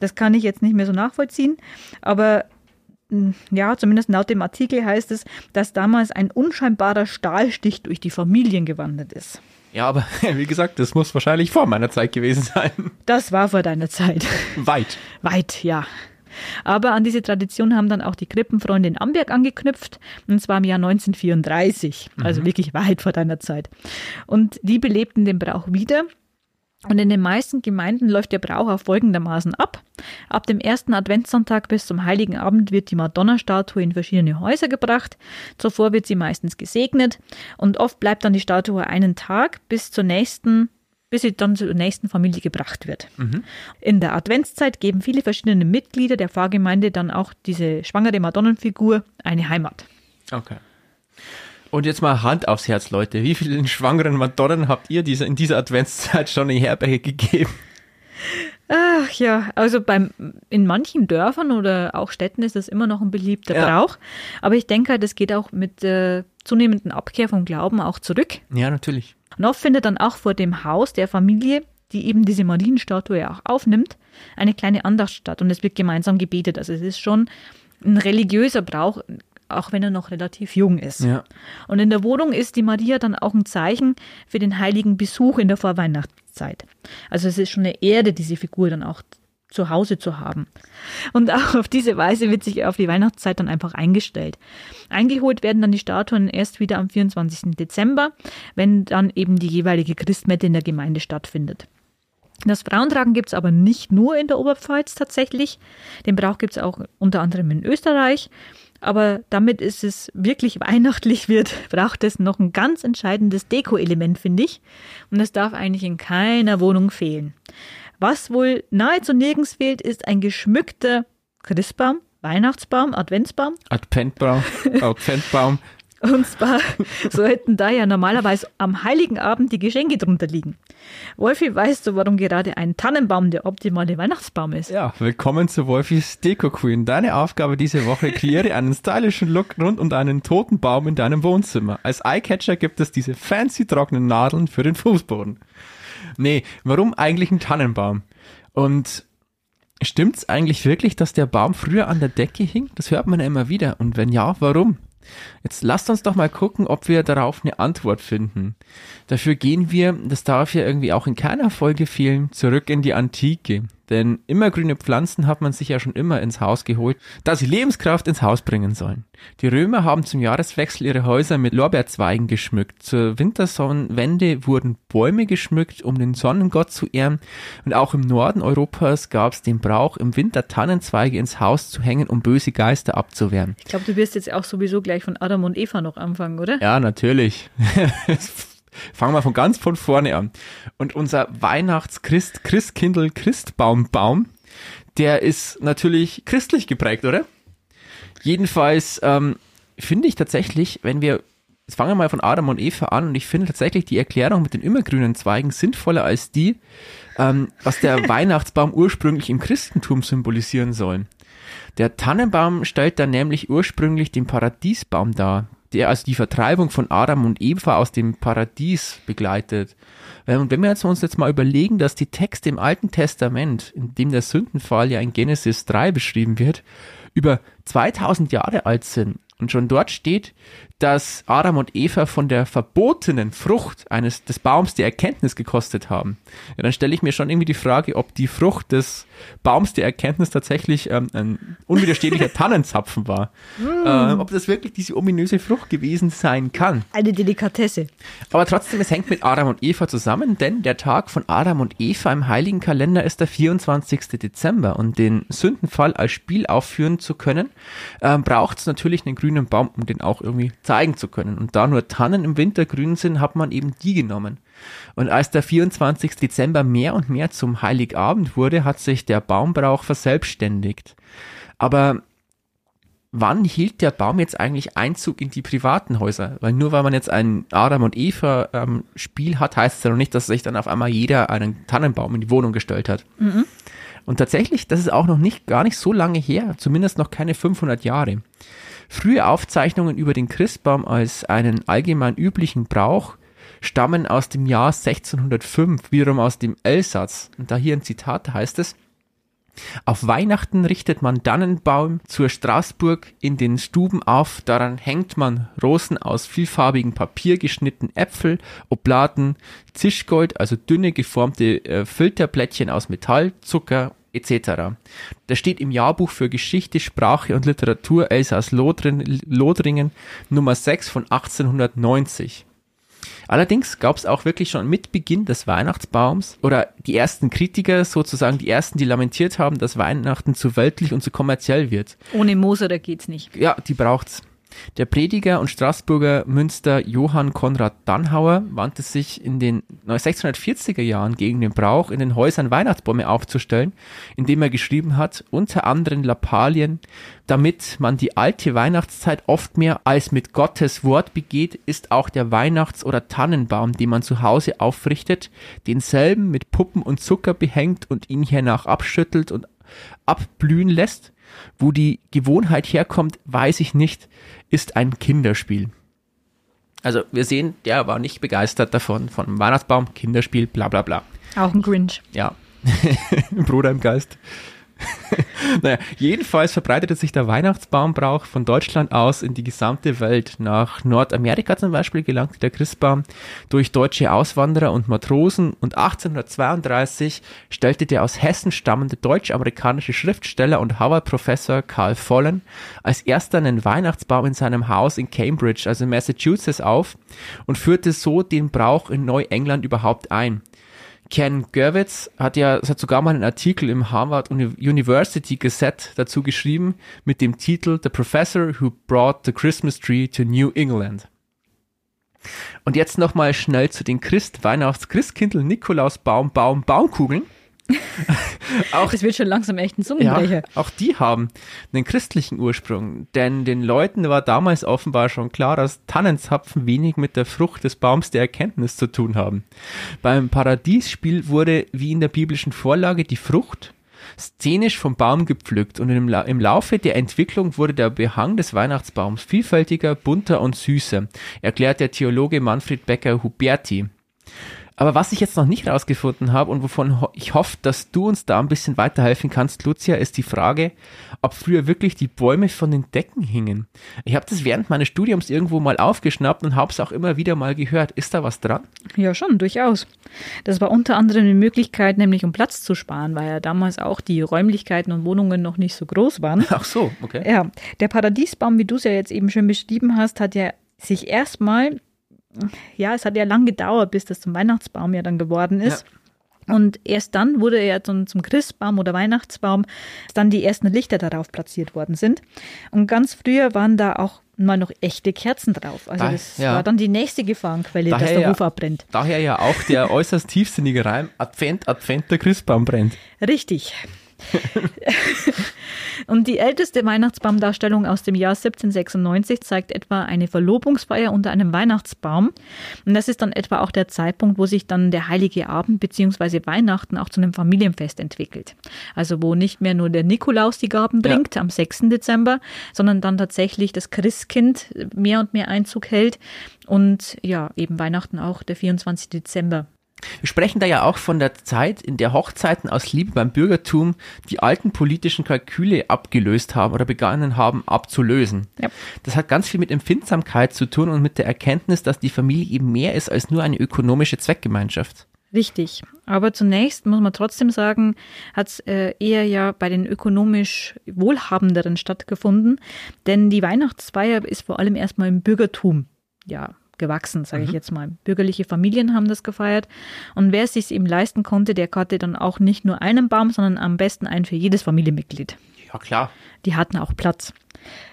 Das kann ich jetzt nicht mehr so nachvollziehen. Aber ja, zumindest laut dem Artikel heißt es, dass damals ein unscheinbarer Stahlstich durch die Familien gewandert ist. Ja, aber wie gesagt, das muss wahrscheinlich vor meiner Zeit gewesen sein. Das war vor deiner Zeit. Weit. Weit, ja. Aber an diese Tradition haben dann auch die Krippenfreunde in Amberg angeknüpft, und zwar im Jahr 1934, also wirklich weit vor deiner Zeit. Und die belebten den Brauch wieder. Und in den meisten Gemeinden läuft der Brauch auf folgendermaßen ab. Ab dem ersten Adventssonntag bis zum Heiligen Abend wird die Madonna-Statue in verschiedene Häuser gebracht. Zuvor wird sie meistens gesegnet und oft bleibt dann die Statue einen Tag bis zur nächsten bis sie dann zur nächsten Familie gebracht wird. In der Adventszeit geben viele verschiedene Mitglieder der Pfarrgemeinde dann auch diese schwangere Madonnenfigur eine Heimat. Okay. Und jetzt mal Hand aufs Herz, Leute. Wie vielen schwangeren Madonnen habt ihr diese, in dieser Adventszeit schon in die Herberge gegeben? Ach ja, also beim, in manchen Dörfern oder auch Städten ist das immer noch ein beliebter Ja. Brauch. Aber ich denke, halt, das geht auch mit der zunehmenden Abkehr vom Glauben auch zurück. Ja, natürlich. Und oft findet dann auch vor dem Haus der Familie, die eben diese Marienstatue auch aufnimmt, eine kleine Andacht statt und es wird gemeinsam gebetet. Also es ist schon ein religiöser Brauch, auch wenn er noch relativ jung ist. Ja. Und in der Wohnung ist die Maria dann auch ein Zeichen für den heiligen Besuch in der Vorweihnachtszeit. Also es ist schon eine Erde, diese Figur dann auch zu Hause zu haben. Und auch auf diese Weise wird sich auf die Weihnachtszeit dann einfach eingestellt. Eingeholt werden dann die Statuen erst wieder am 24. Dezember, wenn dann eben die jeweilige Christmette in der Gemeinde stattfindet. Das Frauentragen gibt es aber nicht nur in der Oberpfalz tatsächlich. Den Brauch gibt es auch unter anderem in Österreich. Aber damit ist es wirklich weihnachtlich wird, braucht es noch ein ganz entscheidendes Deko-Element, finde ich. Und das darf eigentlich in keiner Wohnung fehlen. Was wohl nahezu nirgends fehlt, ist ein geschmückter Christbaum, Weihnachtsbaum, Adventsbaum. Adventbaum, Adventbaum. Und zwar sollten da ja normalerweise am Heiligen Abend die Geschenke drunter liegen. Wolfi, weißt du, warum gerade ein Tannenbaum der optimale Weihnachtsbaum ist? Ja, willkommen zu Wolfis Deko Queen. Deine Aufgabe diese Woche, kreiere einen stylischen Look rund um einen toten Baum in deinem Wohnzimmer. Als Eyecatcher gibt es diese fancy trockenen Nadeln für den Fußboden. Nee, warum eigentlich ein Tannenbaum? Und stimmt's eigentlich wirklich, dass der Baum früher an der Decke hing? Das hört man ja immer wieder. Und wenn ja, warum? Jetzt lasst uns doch mal gucken, ob wir darauf eine Antwort finden. Dafür gehen wir, das darf ja irgendwie auch in keiner Folge fehlen, zurück in die Antike. Denn immergrüne Pflanzen hat man sich ja schon immer ins Haus geholt, da sie Lebenskraft ins Haus bringen sollen. Die Römer haben zum Jahreswechsel ihre Häuser mit Lorbeerzweigen geschmückt. Zur Wintersonnenwende wurden Bäume geschmückt, um den Sonnengott zu ehren. Und auch im Norden Europas gab es den Brauch, im Winter Tannenzweige ins Haus zu hängen, um böse Geister abzuwehren. Ich glaube, du wirst jetzt auch sowieso gleich von Adam und Eva noch anfangen, oder? Ja, natürlich. Fangen wir von ganz von vorne an. Und unser Weihnachtschrist, Christkindl, Christbaumbaum, der ist natürlich christlich geprägt, oder? Jedenfalls ähm, finde ich tatsächlich, wenn wir, jetzt fangen wir mal von Adam und Eva an und ich finde tatsächlich die Erklärung mit den immergrünen Zweigen sinnvoller als die, ähm, was der Weihnachtsbaum ursprünglich im Christentum symbolisieren soll. Der Tannenbaum stellt dann nämlich ursprünglich den Paradiesbaum dar, der also die Vertreibung von Adam und Eva aus dem Paradies begleitet. Und wenn wir jetzt uns jetzt mal überlegen, dass die Texte im Alten Testament, in dem der Sündenfall ja in Genesis 3 beschrieben wird, über 2000 Jahre alt sind und schon dort steht, dass Adam und Eva von der verbotenen Frucht eines des Baums die Erkenntnis gekostet haben. Ja, dann stelle ich mir schon irgendwie die Frage, ob die Frucht des Baums der Erkenntnis tatsächlich ähm, ein unwiderstehlicher Tannenzapfen war. Mm. Ähm, ob das wirklich diese ominöse Frucht gewesen sein kann. Eine Delikatesse. Aber trotzdem, es hängt mit Adam und Eva zusammen, denn der Tag von Adam und Eva im heiligen Kalender ist der 24. Dezember und den Sündenfall als Spiel aufführen zu können, ähm, braucht es natürlich einen grünen Baum, um den auch irgendwie zeigen zu können. Und da nur Tannen im Winter grün sind, hat man eben die genommen. Und als der 24. Dezember mehr und mehr zum Heiligabend wurde, hat sich der Baumbrauch verselbstständigt. Aber wann hielt der Baum jetzt eigentlich Einzug in die privaten Häuser? Weil nur weil man jetzt ein Adam und Eva ähm, Spiel hat, heißt es ja noch nicht, dass sich dann auf einmal jeder einen Tannenbaum in die Wohnung gestellt hat. Mhm. Und tatsächlich, das ist auch noch nicht, gar nicht so lange her, zumindest noch keine 500 Jahre. Frühe Aufzeichnungen über den Christbaum als einen allgemein üblichen Brauch stammen aus dem Jahr 1605, wiederum aus dem Elsass. Und da hier ein Zitat heißt es, auf Weihnachten richtet man Dannenbaum zur Straßburg in den Stuben auf, daran hängt man Rosen aus vielfarbigem Papier geschnitten Äpfel, Oblaten, Zischgold, also dünne geformte äh, Filterblättchen aus Metall, Zucker etc. Das steht im Jahrbuch für Geschichte, Sprache und Literatur Elsass-Lothringen Nummer 6 von 1890. Allerdings gab es auch wirklich schon mit Beginn des Weihnachtsbaums oder die ersten Kritiker, sozusagen die ersten, die lamentiert haben, dass Weihnachten zu weltlich und zu kommerziell wird. Ohne Moser, da geht's nicht. Ja, die braucht's. Der Prediger und Straßburger Münster Johann Konrad Dannhauer wandte sich in den 1640er Jahren gegen den Brauch, in den Häusern Weihnachtsbäume aufzustellen, indem er geschrieben hat, unter anderem Lappalien, damit man die alte Weihnachtszeit oft mehr als mit Gottes Wort begeht, ist auch der Weihnachts- oder Tannenbaum, den man zu Hause aufrichtet, denselben mit Puppen und Zucker behängt und ihn hernach abschüttelt und abblühen lässt, wo die Gewohnheit herkommt, weiß ich nicht, ist ein Kinderspiel. Also wir sehen, der war nicht begeistert davon, von einem Weihnachtsbaum, Kinderspiel, bla bla bla. Auch ein Grinch. Ja, Bruder im Geist. naja, jedenfalls verbreitete sich der Weihnachtsbaumbrauch von Deutschland aus in die gesamte Welt. Nach Nordamerika zum Beispiel gelangte der Christbaum durch deutsche Auswanderer und Matrosen und 1832 stellte der aus Hessen stammende deutsch-amerikanische Schriftsteller und Harvard-Professor Carl Follen als erster einen Weihnachtsbaum in seinem Haus in Cambridge, also Massachusetts, auf und führte so den Brauch in Neuengland überhaupt ein. Ken Gerwitz hat ja, es hat sogar mal einen Artikel im Harvard University Gazette dazu geschrieben mit dem Titel The Professor Who Brought the Christmas Tree to New England. Und jetzt nochmal schnell zu den Christ, Weihnachts, Christkindl, Nikolaus, Baum, Baum, Baumkugeln. auch, das wird schon langsam echt ein Zungenbrecher. Ja, auch die haben einen christlichen Ursprung, denn den Leuten war damals offenbar schon klar, dass Tannenzapfen wenig mit der Frucht des Baums der Erkenntnis zu tun haben. Beim Paradiesspiel wurde, wie in der biblischen Vorlage, die Frucht szenisch vom Baum gepflückt und im, La im Laufe der Entwicklung wurde der Behang des Weihnachtsbaums vielfältiger, bunter und süßer, erklärt der Theologe Manfred Becker Huberti. Aber was ich jetzt noch nicht rausgefunden habe und wovon ich hoffe, dass du uns da ein bisschen weiterhelfen kannst, Lucia, ist die Frage, ob früher wirklich die Bäume von den Decken hingen. Ich habe das während meines Studiums irgendwo mal aufgeschnappt und habe es auch immer wieder mal gehört. Ist da was dran? Ja, schon, durchaus. Das war unter anderem eine Möglichkeit, nämlich um Platz zu sparen, weil ja damals auch die Räumlichkeiten und Wohnungen noch nicht so groß waren. Ach so, okay. Ja, der Paradiesbaum, wie du es ja jetzt eben schon beschrieben hast, hat ja sich erstmal ja, es hat ja lang gedauert, bis das zum Weihnachtsbaum ja dann geworden ist. Ja. Und erst dann wurde er zum, zum Christbaum oder Weihnachtsbaum, dann die ersten Lichter darauf platziert worden sind. Und ganz früher waren da auch mal noch echte Kerzen drauf. Also das ja. war dann die nächste Gefahrenquelle, daher dass der Hof abbrennt. Daher ja auch der äußerst tiefsinnige Reim, Advent, Advent, der Christbaum brennt. Richtig. Und die älteste Weihnachtsbaumdarstellung aus dem Jahr 1796 zeigt etwa eine Verlobungsfeier unter einem Weihnachtsbaum. Und das ist dann etwa auch der Zeitpunkt, wo sich dann der Heilige Abend bzw. Weihnachten auch zu einem Familienfest entwickelt. Also wo nicht mehr nur der Nikolaus die Gaben bringt ja. am 6. Dezember, sondern dann tatsächlich das Christkind mehr und mehr Einzug hält und ja, eben Weihnachten auch der 24. Dezember wir sprechen da ja auch von der Zeit, in der Hochzeiten aus Liebe beim Bürgertum die alten politischen Kalküle abgelöst haben oder begonnen haben abzulösen. Ja. Das hat ganz viel mit Empfindsamkeit zu tun und mit der Erkenntnis, dass die Familie eben mehr ist als nur eine ökonomische Zweckgemeinschaft. Richtig. Aber zunächst muss man trotzdem sagen, hat es äh, eher ja bei den ökonomisch Wohlhabenderen stattgefunden, denn die Weihnachtsfeier ist vor allem erstmal im Bürgertum ja gewachsen, sage mhm. ich jetzt mal. Bürgerliche Familien haben das gefeiert. Und wer es sich eben leisten konnte, der hatte dann auch nicht nur einen Baum, sondern am besten einen für jedes Familienmitglied. Ja, klar. Die hatten auch Platz.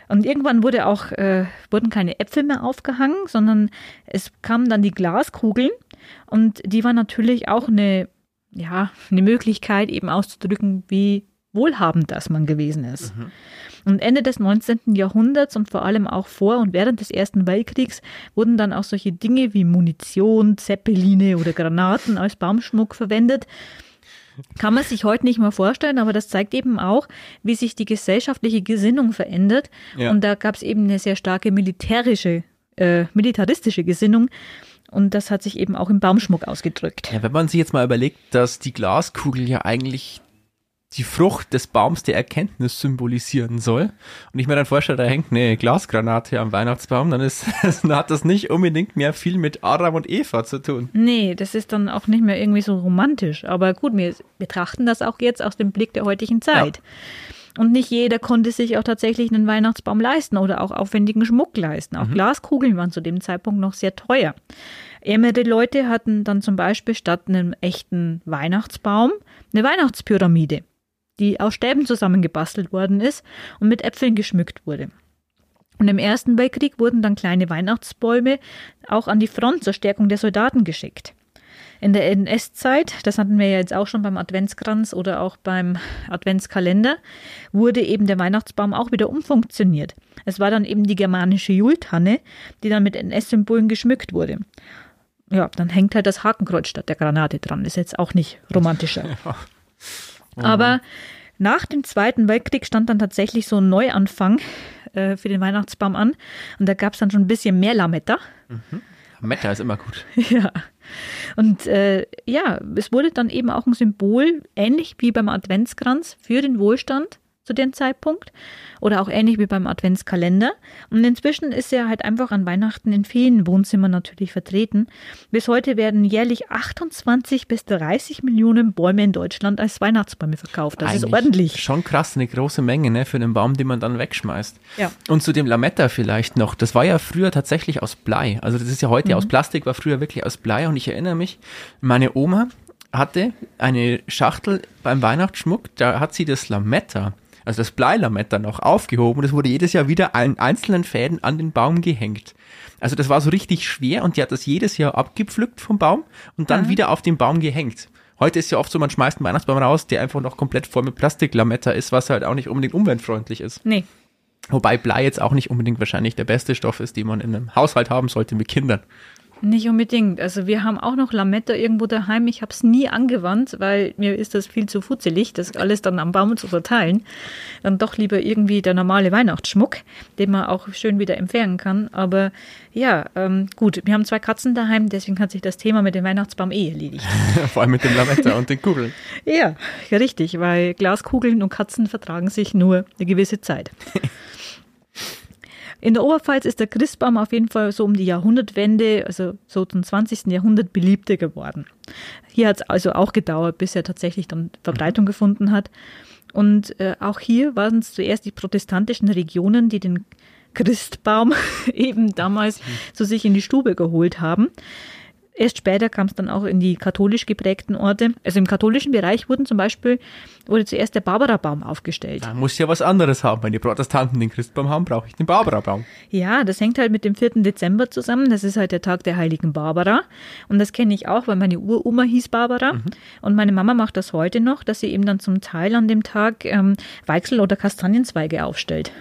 Und irgendwann wurde auch, äh, wurden keine Äpfel mehr aufgehangen, sondern es kamen dann die Glaskugeln. Und die war natürlich auch eine, ja, eine Möglichkeit, eben auszudrücken, wie wohlhabend das man gewesen ist. Mhm. Und Ende des 19. Jahrhunderts und vor allem auch vor und während des Ersten Weltkriegs wurden dann auch solche Dinge wie Munition, Zeppeline oder Granaten als Baumschmuck verwendet. Kann man sich heute nicht mehr vorstellen, aber das zeigt eben auch, wie sich die gesellschaftliche Gesinnung verändert. Ja. Und da gab es eben eine sehr starke militärische, äh, militaristische Gesinnung. Und das hat sich eben auch im Baumschmuck ausgedrückt. Ja, wenn man sich jetzt mal überlegt, dass die Glaskugel ja eigentlich die Frucht des Baums der Erkenntnis symbolisieren soll. Und ich mir dann vorstelle, da hängt eine Glasgranate am Weihnachtsbaum, dann, ist, dann hat das nicht unbedingt mehr viel mit Adam und Eva zu tun. Nee, das ist dann auch nicht mehr irgendwie so romantisch. Aber gut, wir betrachten das auch jetzt aus dem Blick der heutigen Zeit. Ja. Und nicht jeder konnte sich auch tatsächlich einen Weihnachtsbaum leisten oder auch aufwendigen Schmuck leisten. Auch mhm. Glaskugeln waren zu dem Zeitpunkt noch sehr teuer. Ärmere Leute hatten dann zum Beispiel statt einem echten Weihnachtsbaum eine Weihnachtspyramide die aus Stäben zusammengebastelt worden ist und mit Äpfeln geschmückt wurde. Und im Ersten Weltkrieg wurden dann kleine Weihnachtsbäume auch an die Front zur Stärkung der Soldaten geschickt. In der NS-Zeit, das hatten wir ja jetzt auch schon beim Adventskranz oder auch beim Adventskalender, wurde eben der Weihnachtsbaum auch wieder umfunktioniert. Es war dann eben die germanische Jultanne, die dann mit NS-Symbolen geschmückt wurde. Ja, dann hängt halt das Hakenkreuz statt der Granate dran. Ist jetzt auch nicht romantischer. Ja. Mhm. Aber nach dem Zweiten Weltkrieg stand dann tatsächlich so ein Neuanfang äh, für den Weihnachtsbaum an. Und da gab es dann schon ein bisschen mehr Lametta. Mhm. Lametta ist immer gut. ja. Und äh, ja, es wurde dann eben auch ein Symbol, ähnlich wie beim Adventskranz, für den Wohlstand zu dem Zeitpunkt oder auch ähnlich wie beim Adventskalender. Und inzwischen ist er halt einfach an Weihnachten in vielen Wohnzimmern natürlich vertreten. Bis heute werden jährlich 28 bis 30 Millionen Bäume in Deutschland als Weihnachtsbäume verkauft. Das Eigentlich ist ordentlich. Schon krass, eine große Menge ne, für einen Baum, den man dann wegschmeißt. Ja. Und zu dem Lametta vielleicht noch. Das war ja früher tatsächlich aus Blei. Also das ist ja heute Mhm. aus Plastik, war früher wirklich aus Blei. Und ich erinnere mich, meine Oma hatte eine Schachtel beim Weihnachtsschmuck, da hat sie das Lametta, also das Bleilametta noch aufgehoben und es wurde jedes Jahr wieder an einzelnen Fäden an den Baum gehängt. Also das war so richtig schwer und die hat das jedes Jahr abgepflückt vom Baum und dann wieder auf den Baum gehängt. Heute ist ja oft so, man schmeißt einen Weihnachtsbaum raus, der einfach noch komplett voll mit Plastiklametta ist, was halt auch nicht unbedingt umweltfreundlich ist. Nee. Wobei Blei jetzt auch nicht unbedingt wahrscheinlich der beste Stoff ist, den man in einem Haushalt haben sollte mit Kindern. Nicht unbedingt. Also wir haben auch noch Lametta irgendwo daheim. Ich habe es nie angewandt, weil mir ist das viel zu futzelig, das alles dann am Baum zu verteilen. Dann doch lieber irgendwie der normale Weihnachtsschmuck, den man auch schön wieder entfernen kann. Aber ja, ähm, gut, wir haben zwei Katzen daheim, deswegen hat sich das Thema mit dem Weihnachtsbaum eh erledigt. Vor allem mit dem Lametta und den Kugeln. Ja, ja, richtig, weil Glaskugeln und Katzen vertragen sich nur eine gewisse Zeit. In der Oberpfalz ist der Christbaum auf jeden Fall so um die Jahrhundertwende, also so zum 20. Jahrhundert, beliebter geworden. Hier hat es also auch gedauert, bis er tatsächlich dann Verbreitung gefunden hat. Und äh, auch hier waren es zuerst die protestantischen Regionen, die den Christbaum eben damals zu sich in die Stube geholt haben. Erst später kam es dann auch in die katholisch geprägten Orte. Also im katholischen Bereich wurden zum Beispiel, wurde zuerst der Barbarabaum aufgestellt. Da muss ich ja was anderes haben. Wenn die Protestanten den Christbaum haben, brauche ich den Barbarabaum. Ja, das hängt halt mit dem 4. Dezember zusammen. Das ist halt der Tag der heiligen Barbara. Und das kenne ich auch, weil meine Uroma hieß Barbara. Und meine Mama macht das heute noch, dass sie eben dann zum Teil an dem Tag ähm, Weichsel- oder Kastanienzweige aufstellt.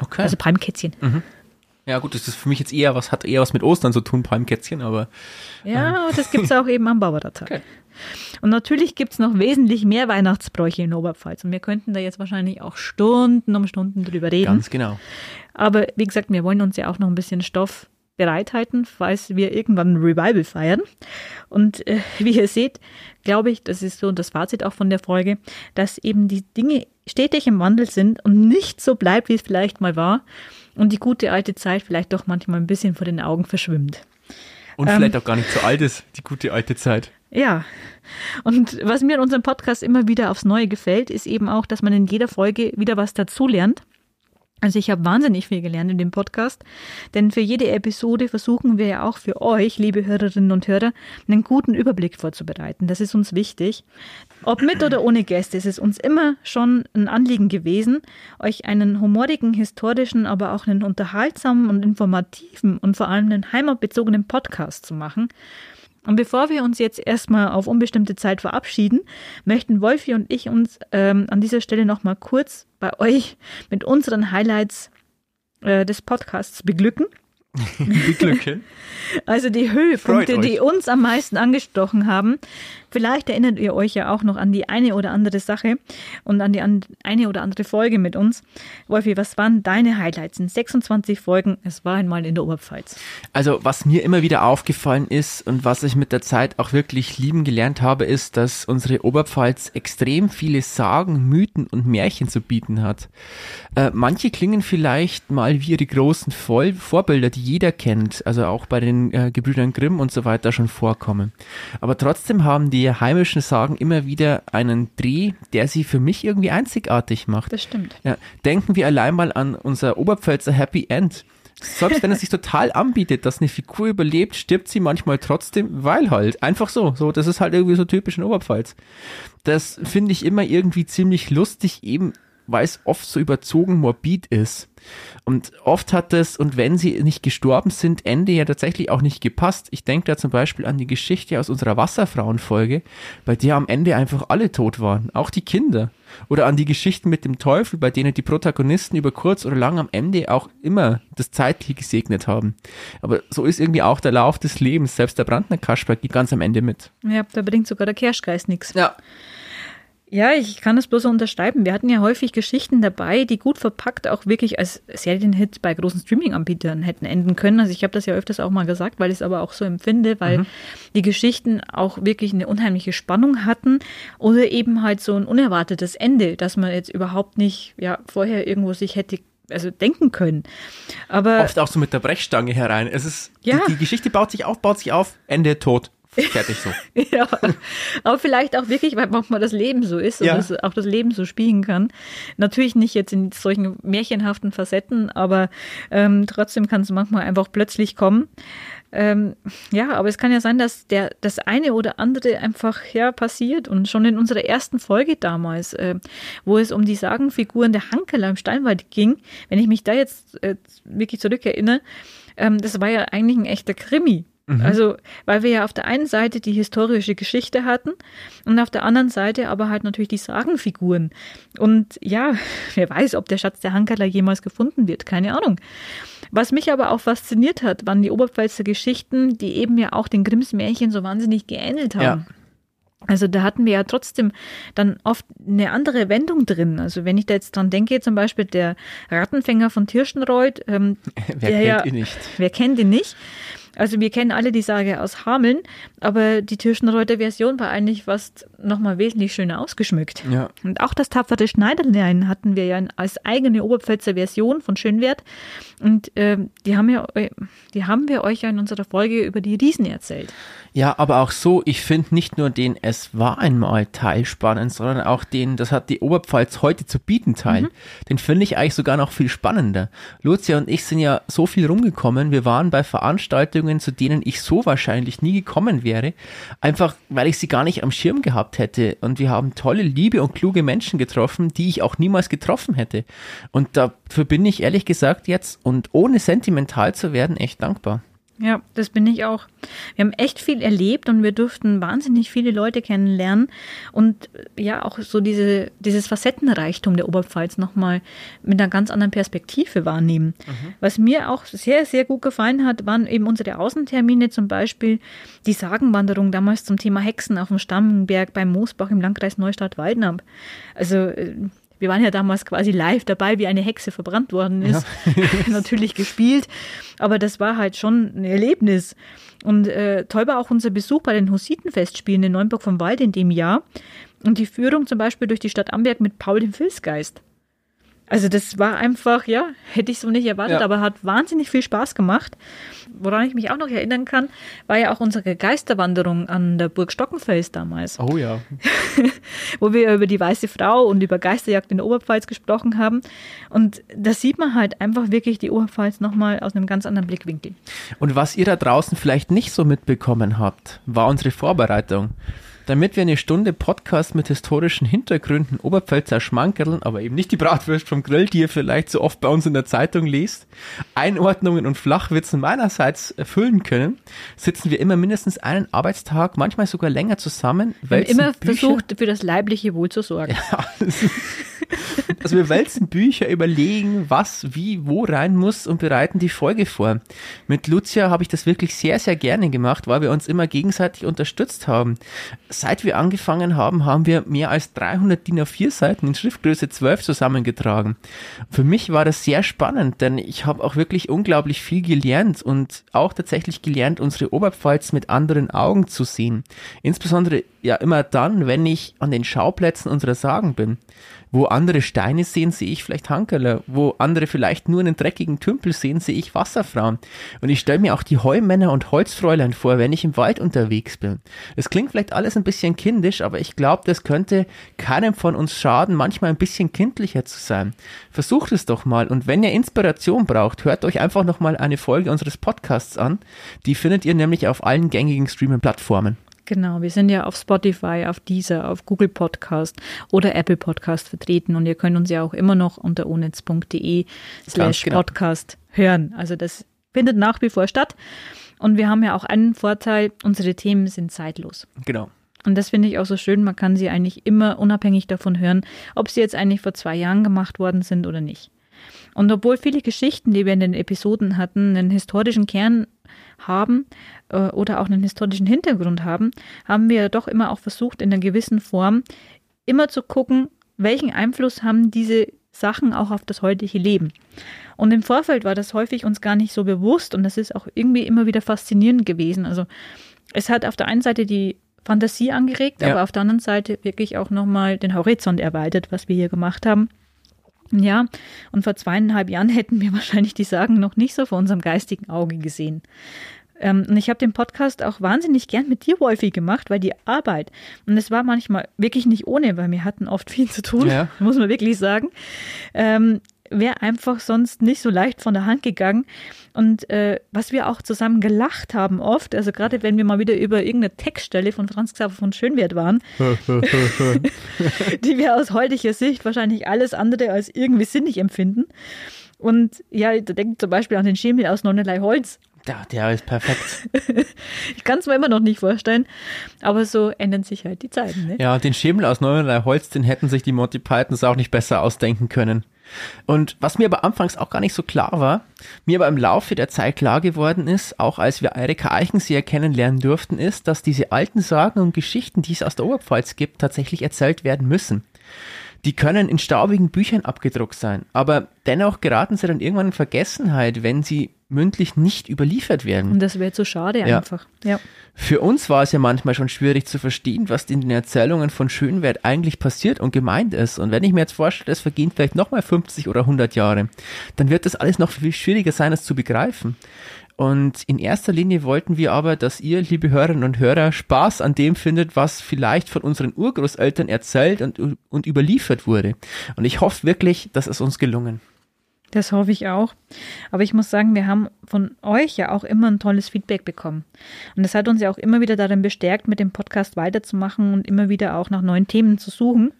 Okay. Also Palmkätzchen. Ja gut, das ist für mich jetzt eher was, hat eher was mit Ostern zu tun, Palmkätzchen, aber Ja, und das gibt es auch eben am Barbara-Tag. Okay. Und natürlich gibt es noch wesentlich mehr Weihnachtsbräuche in Oberpfalz. Und wir könnten da jetzt wahrscheinlich auch Stunden um Stunden drüber reden. ganz genau. Aber wie gesagt, wir wollen uns ja auch noch ein bisschen Stoff bereithalten, falls wir irgendwann ein Revival feiern. Und äh, wie ihr seht, glaube ich, das ist so das Fazit auch von der Folge, dass eben die Dinge stetig im Wandel sind und nicht so bleibt, wie es vielleicht mal war. Und die gute alte Zeit vielleicht doch manchmal ein bisschen vor den Augen verschwimmt. Und Ähm. vielleicht auch gar nicht so alt ist, die gute alte Zeit. Ja. Und was mir in unserem Podcast immer wieder aufs Neue gefällt, ist eben auch, dass man in jeder Folge wieder was dazulernt. Also ich habe wahnsinnig viel gelernt in dem Podcast, denn für jede Episode versuchen wir ja auch für euch, liebe Hörerinnen und Hörer, einen guten Überblick vorzubereiten. Das ist uns wichtig. Ob mit oder ohne Gäste ist es uns immer schon ein Anliegen gewesen, euch einen humorigen, historischen, aber auch einen unterhaltsamen und informativen und vor allem einen heimatbezogenen Podcast zu machen. Und bevor wir uns jetzt erstmal auf unbestimmte Zeit verabschieden, möchten Wolfi und ich uns ähm, an dieser Stelle nochmal kurz bei euch mit unseren Highlights äh, des Podcasts beglücken. Beglücken. Also die Höhepunkte, die uns am meisten angestochen haben. Vielleicht erinnert ihr euch ja auch noch an die eine oder andere Sache und an die an, eine oder andere Folge mit uns. Wolfi, was waren deine Highlights in 26 Folgen? Es war einmal in der Oberpfalz. Also, was mir immer wieder aufgefallen ist und was ich mit der Zeit auch wirklich lieben gelernt habe, ist, dass unsere Oberpfalz extrem viele Sagen, Mythen und Märchen zu bieten hat. Äh, manche klingen vielleicht mal wie ihre großen Voll Vorbilder, die jeder kennt, also auch bei den äh, Gebrüdern Grimm und so weiter schon vorkommen. Aber trotzdem haben die heimischen Sagen immer wieder einen Dreh, der sie für mich irgendwie einzigartig macht. Das stimmt. Ja, denken wir allein mal an unser Oberpfälzer Happy End. Selbst wenn es sich total anbietet, dass eine Figur überlebt, stirbt sie manchmal trotzdem, weil halt. Einfach so. So, das ist halt irgendwie so typisch in Oberpfalz. Das finde ich immer irgendwie ziemlich lustig, eben weil es oft so überzogen morbid ist. Und oft hat es, und wenn sie nicht gestorben sind, Ende ja tatsächlich auch nicht gepasst. Ich denke da zum Beispiel an die Geschichte aus unserer Wasserfrauenfolge, bei der am Ende einfach alle tot waren, auch die Kinder. Oder an die Geschichten mit dem Teufel, bei denen die Protagonisten über kurz oder lang am Ende auch immer das Zeitliche gesegnet haben. Aber so ist irgendwie auch der Lauf des Lebens. Selbst der Brandner Kasper geht ganz am Ende mit. Ja, da bringt sogar der Kerschgeist nichts. Ja. Ja, ich kann das bloß so unterschreiben. Wir hatten ja häufig Geschichten dabei, die gut verpackt auch wirklich als Serienhit bei großen Streaming-Anbietern hätten enden können. Also ich habe das ja öfters auch mal gesagt, weil ich es aber auch so empfinde, weil mhm. die Geschichten auch wirklich eine unheimliche Spannung hatten oder eben halt so ein unerwartetes Ende, dass man jetzt überhaupt nicht ja vorher irgendwo sich hätte also denken können. Aber oft auch so mit der Brechstange herein. Es ist ja. die, die Geschichte baut sich auf, baut sich auf, Ende tot. Fertig so. ja, aber vielleicht auch wirklich, weil manchmal das Leben so ist und ja. auch das Leben so spielen kann. Natürlich nicht jetzt in solchen märchenhaften Facetten, aber ähm, trotzdem kann es manchmal einfach plötzlich kommen. Ähm, ja, aber es kann ja sein, dass der, das eine oder andere einfach ja passiert. Und schon in unserer ersten Folge damals, äh, wo es um die Sagenfiguren der Hankeler im Steinwald ging, wenn ich mich da jetzt äh, wirklich zurückerinnere, ähm, das war ja eigentlich ein echter Krimi. Mhm. Also, weil wir ja auf der einen Seite die historische Geschichte hatten und auf der anderen Seite aber halt natürlich die Sagenfiguren. Und ja, wer weiß, ob der Schatz der Hankerler jemals gefunden wird, keine Ahnung. Was mich aber auch fasziniert hat, waren die Oberpfälzer Geschichten, die eben ja auch den Grimms Märchen so wahnsinnig geähnelt haben. Ja. Also da hatten wir ja trotzdem dann oft eine andere Wendung drin. Also wenn ich da jetzt dran denke, zum Beispiel der Rattenfänger von Tirschenreuth. Ähm, wer kennt ja, ihn nicht? Wer kennt ihn nicht? Also wir kennen alle die Sage aus Hameln, aber die Tirschenreuther Version war eigentlich fast nochmal wesentlich schöner ausgeschmückt. Ja. Und auch das tapfere Schneiderlein hatten wir ja als eigene Oberpfälzer Version von Schönwert. Und äh, die, haben ja, die haben wir euch ja in unserer Folge über die Riesen erzählt. Ja, aber auch so, ich finde nicht nur den Es war einmal Teil spannend, sondern auch den, das hat die Oberpfalz heute zu bieten Teil. Mhm. Den finde ich eigentlich sogar noch viel spannender. Lucia und ich sind ja so viel rumgekommen. Wir waren bei Veranstaltungen, zu denen ich so wahrscheinlich nie gekommen wäre. Einfach, weil ich sie gar nicht am Schirm gehabt hätte. Und wir haben tolle, liebe und kluge Menschen getroffen, die ich auch niemals getroffen hätte. Und dafür bin ich ehrlich gesagt jetzt und ohne sentimental zu werden echt dankbar. Ja, das bin ich auch. Wir haben echt viel erlebt und wir durften wahnsinnig viele Leute kennenlernen und äh, ja, auch so diese, dieses Facettenreichtum der Oberpfalz nochmal mit einer ganz anderen Perspektive wahrnehmen. Mhm. Was mir auch sehr, sehr gut gefallen hat, waren eben unsere Außentermine, zum Beispiel die Sagenwanderung damals zum Thema Hexen auf dem Stammberg beim Moosbach im Landkreis Neustadt-Waldnab. Also äh, wir waren ja damals quasi live dabei, wie eine Hexe verbrannt worden ist. Ja. Natürlich gespielt, aber das war halt schon ein Erlebnis. Und äh, toll war auch unser Besuch bei den Hussitenfestspielen in Neuenburg vom Wald in dem Jahr und die Führung zum Beispiel durch die Stadt Amberg mit Paul dem Filzgeist. Also das war einfach, ja, hätte ich so nicht erwartet, ja. aber hat wahnsinnig viel Spaß gemacht. Woran ich mich auch noch erinnern kann, war ja auch unsere Geisterwanderung an der Burg Stockenfels damals. Oh ja. Wo wir über die Weiße Frau und über Geisterjagd in der Oberpfalz gesprochen haben. Und da sieht man halt einfach wirklich die Oberpfalz nochmal aus einem ganz anderen Blickwinkel. Und was ihr da draußen vielleicht nicht so mitbekommen habt, war unsere Vorbereitung damit wir eine Stunde Podcast mit historischen Hintergründen Oberpfälzer Schmankerln, aber eben nicht die Bratwurst vom Grill, die ihr vielleicht so oft bei uns in der Zeitung liest, Einordnungen und Flachwitzen meinerseits erfüllen können, sitzen wir immer mindestens einen Arbeitstag, manchmal sogar länger zusammen. Wir haben immer Bücher. versucht, für das leibliche Wohl zu sorgen. Ja, also wir wälzen Bücher, überlegen, was, wie, wo rein muss und bereiten die Folge vor. Mit Lucia habe ich das wirklich sehr, sehr gerne gemacht, weil wir uns immer gegenseitig unterstützt haben. Seit wir angefangen haben, haben wir mehr als 300 DIN A4 Seiten in Schriftgröße 12 zusammengetragen. Für mich war das sehr spannend, denn ich habe auch wirklich unglaublich viel gelernt und auch tatsächlich gelernt, unsere Oberpfalz mit anderen Augen zu sehen. Insbesondere ja immer dann, wenn ich an den Schauplätzen unserer Sagen bin. Wo andere Steine sehen, sehe ich vielleicht Hankerler. Wo andere vielleicht nur einen dreckigen Tümpel sehen, sehe ich Wasserfrauen. Und ich stelle mir auch die Heumänner und Holzfräulein vor, wenn ich im Wald unterwegs bin. Es klingt vielleicht alles ein bisschen kindisch, aber ich glaube, das könnte keinem von uns schaden, manchmal ein bisschen kindlicher zu sein. Versucht es doch mal. Und wenn ihr Inspiration braucht, hört euch einfach nochmal eine Folge unseres Podcasts an. Die findet ihr nämlich auf allen gängigen Streaming-Plattformen. Genau, wir sind ja auf Spotify, auf Deezer, auf Google Podcast oder Apple Podcast vertreten und ihr könnt uns ja auch immer noch unter onetz.de slash genau. Podcast hören. Also das findet nach wie vor statt. Und wir haben ja auch einen Vorteil, unsere Themen sind zeitlos. Genau. Und das finde ich auch so schön, man kann sie eigentlich immer unabhängig davon hören, ob sie jetzt eigentlich vor zwei Jahren gemacht worden sind oder nicht. Und obwohl viele Geschichten, die wir in den Episoden hatten, einen historischen Kern haben äh, oder auch einen historischen Hintergrund haben, haben wir doch immer auch versucht, in einer gewissen Form immer zu gucken, welchen Einfluss haben diese Sachen auch auf das heutige Leben. Und im Vorfeld war das häufig uns gar nicht so bewusst und das ist auch irgendwie immer wieder faszinierend gewesen. Also es hat auf der einen Seite die Fantasie angeregt, ja. aber auf der anderen Seite wirklich auch nochmal den Horizont erweitert, was wir hier gemacht haben. Ja, und vor zweieinhalb Jahren hätten wir wahrscheinlich die Sagen noch nicht so vor unserem geistigen Auge gesehen. Ähm, und ich habe den Podcast auch wahnsinnig gern mit dir, Wolfi, gemacht, weil die Arbeit, und es war manchmal wirklich nicht ohne, weil wir hatten oft viel zu tun, ja. muss man wirklich sagen, ähm, wäre einfach sonst nicht so leicht von der Hand gegangen. Und äh, was wir auch zusammen gelacht haben oft, also gerade wenn wir mal wieder über irgendeine Textstelle von Franz Xaver von Schönwert waren, die wir aus heutiger Sicht wahrscheinlich alles andere als irgendwie sinnig empfinden. Und ja, da denkt zum Beispiel an den Schemel aus Nonnelei Holz. Ja, der ist perfekt. ich kann es mir immer noch nicht vorstellen, aber so ändern sich halt die Zeiten. Ne? Ja, den Schemel aus Nonnelei Holz, den hätten sich die Monty Pythons auch nicht besser ausdenken können. Und was mir aber anfangs auch gar nicht so klar war, mir aber im Laufe der Zeit klar geworden ist, auch als wir Eirika Eichenseher kennenlernen durften, ist, dass diese alten Sagen und Geschichten, die es aus der Oberpfalz gibt, tatsächlich erzählt werden müssen. Die können in staubigen Büchern abgedruckt sein, aber dennoch geraten sie dann irgendwann in Vergessenheit, wenn sie mündlich nicht überliefert werden. Und das wäre zu schade ja. einfach. Ja. Für uns war es ja manchmal schon schwierig zu verstehen, was in den Erzählungen von Schönwert eigentlich passiert und gemeint ist. Und wenn ich mir jetzt vorstelle, es vergehen vielleicht nochmal 50 oder 100 Jahre, dann wird das alles noch viel schwieriger sein, es zu begreifen. Und in erster Linie wollten wir aber, dass ihr, liebe Hörerinnen und Hörer, Spaß an dem findet, was vielleicht von unseren Urgroßeltern erzählt und, und überliefert wurde. Und ich hoffe wirklich, dass es uns gelungen. Das hoffe ich auch. Aber ich muss sagen, wir haben von euch ja auch immer ein tolles Feedback bekommen. Und das hat uns ja auch immer wieder darin bestärkt, mit dem Podcast weiterzumachen und immer wieder auch nach neuen Themen zu suchen.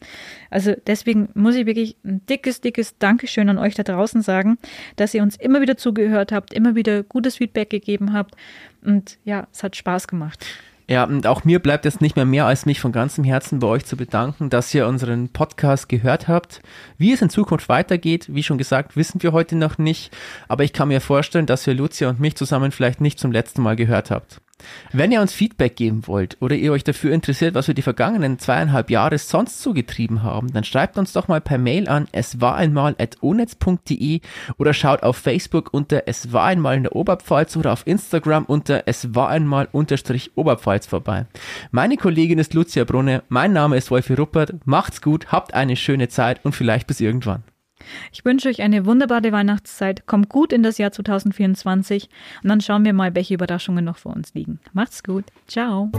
Also deswegen muss ich wirklich ein dickes, dickes Dankeschön an euch da draußen sagen, dass ihr uns immer wieder zugehört habt, immer wieder gutes Feedback gegeben habt. Und ja, es hat Spaß gemacht. Ja, und auch mir bleibt jetzt nicht mehr mehr, als mich von ganzem Herzen bei euch zu bedanken, dass ihr unseren Podcast gehört habt. Wie es in Zukunft weitergeht, wie schon gesagt, wissen wir heute noch nicht. Aber ich kann mir vorstellen, dass ihr Lucia und mich zusammen vielleicht nicht zum letzten Mal gehört habt. Wenn ihr uns Feedback geben wollt oder ihr euch dafür interessiert, was wir die vergangenen zweieinhalb Jahre sonst so getrieben haben, dann schreibt uns doch mal per Mail an es war einmal at onetz.de oder schaut auf Facebook unter es war einmal in der Oberpfalz oder auf Instagram unter es war einmal unterstrich Oberpfalz vorbei. Meine Kollegin ist Lucia Brunne, mein Name ist Wolfi Ruppert, macht's gut, habt eine schöne Zeit und vielleicht bis irgendwann. Ich wünsche euch eine wunderbare Weihnachtszeit. Kommt gut in das Jahr 2024 und dann schauen wir mal, welche Überraschungen noch vor uns liegen. Macht's gut. Ciao.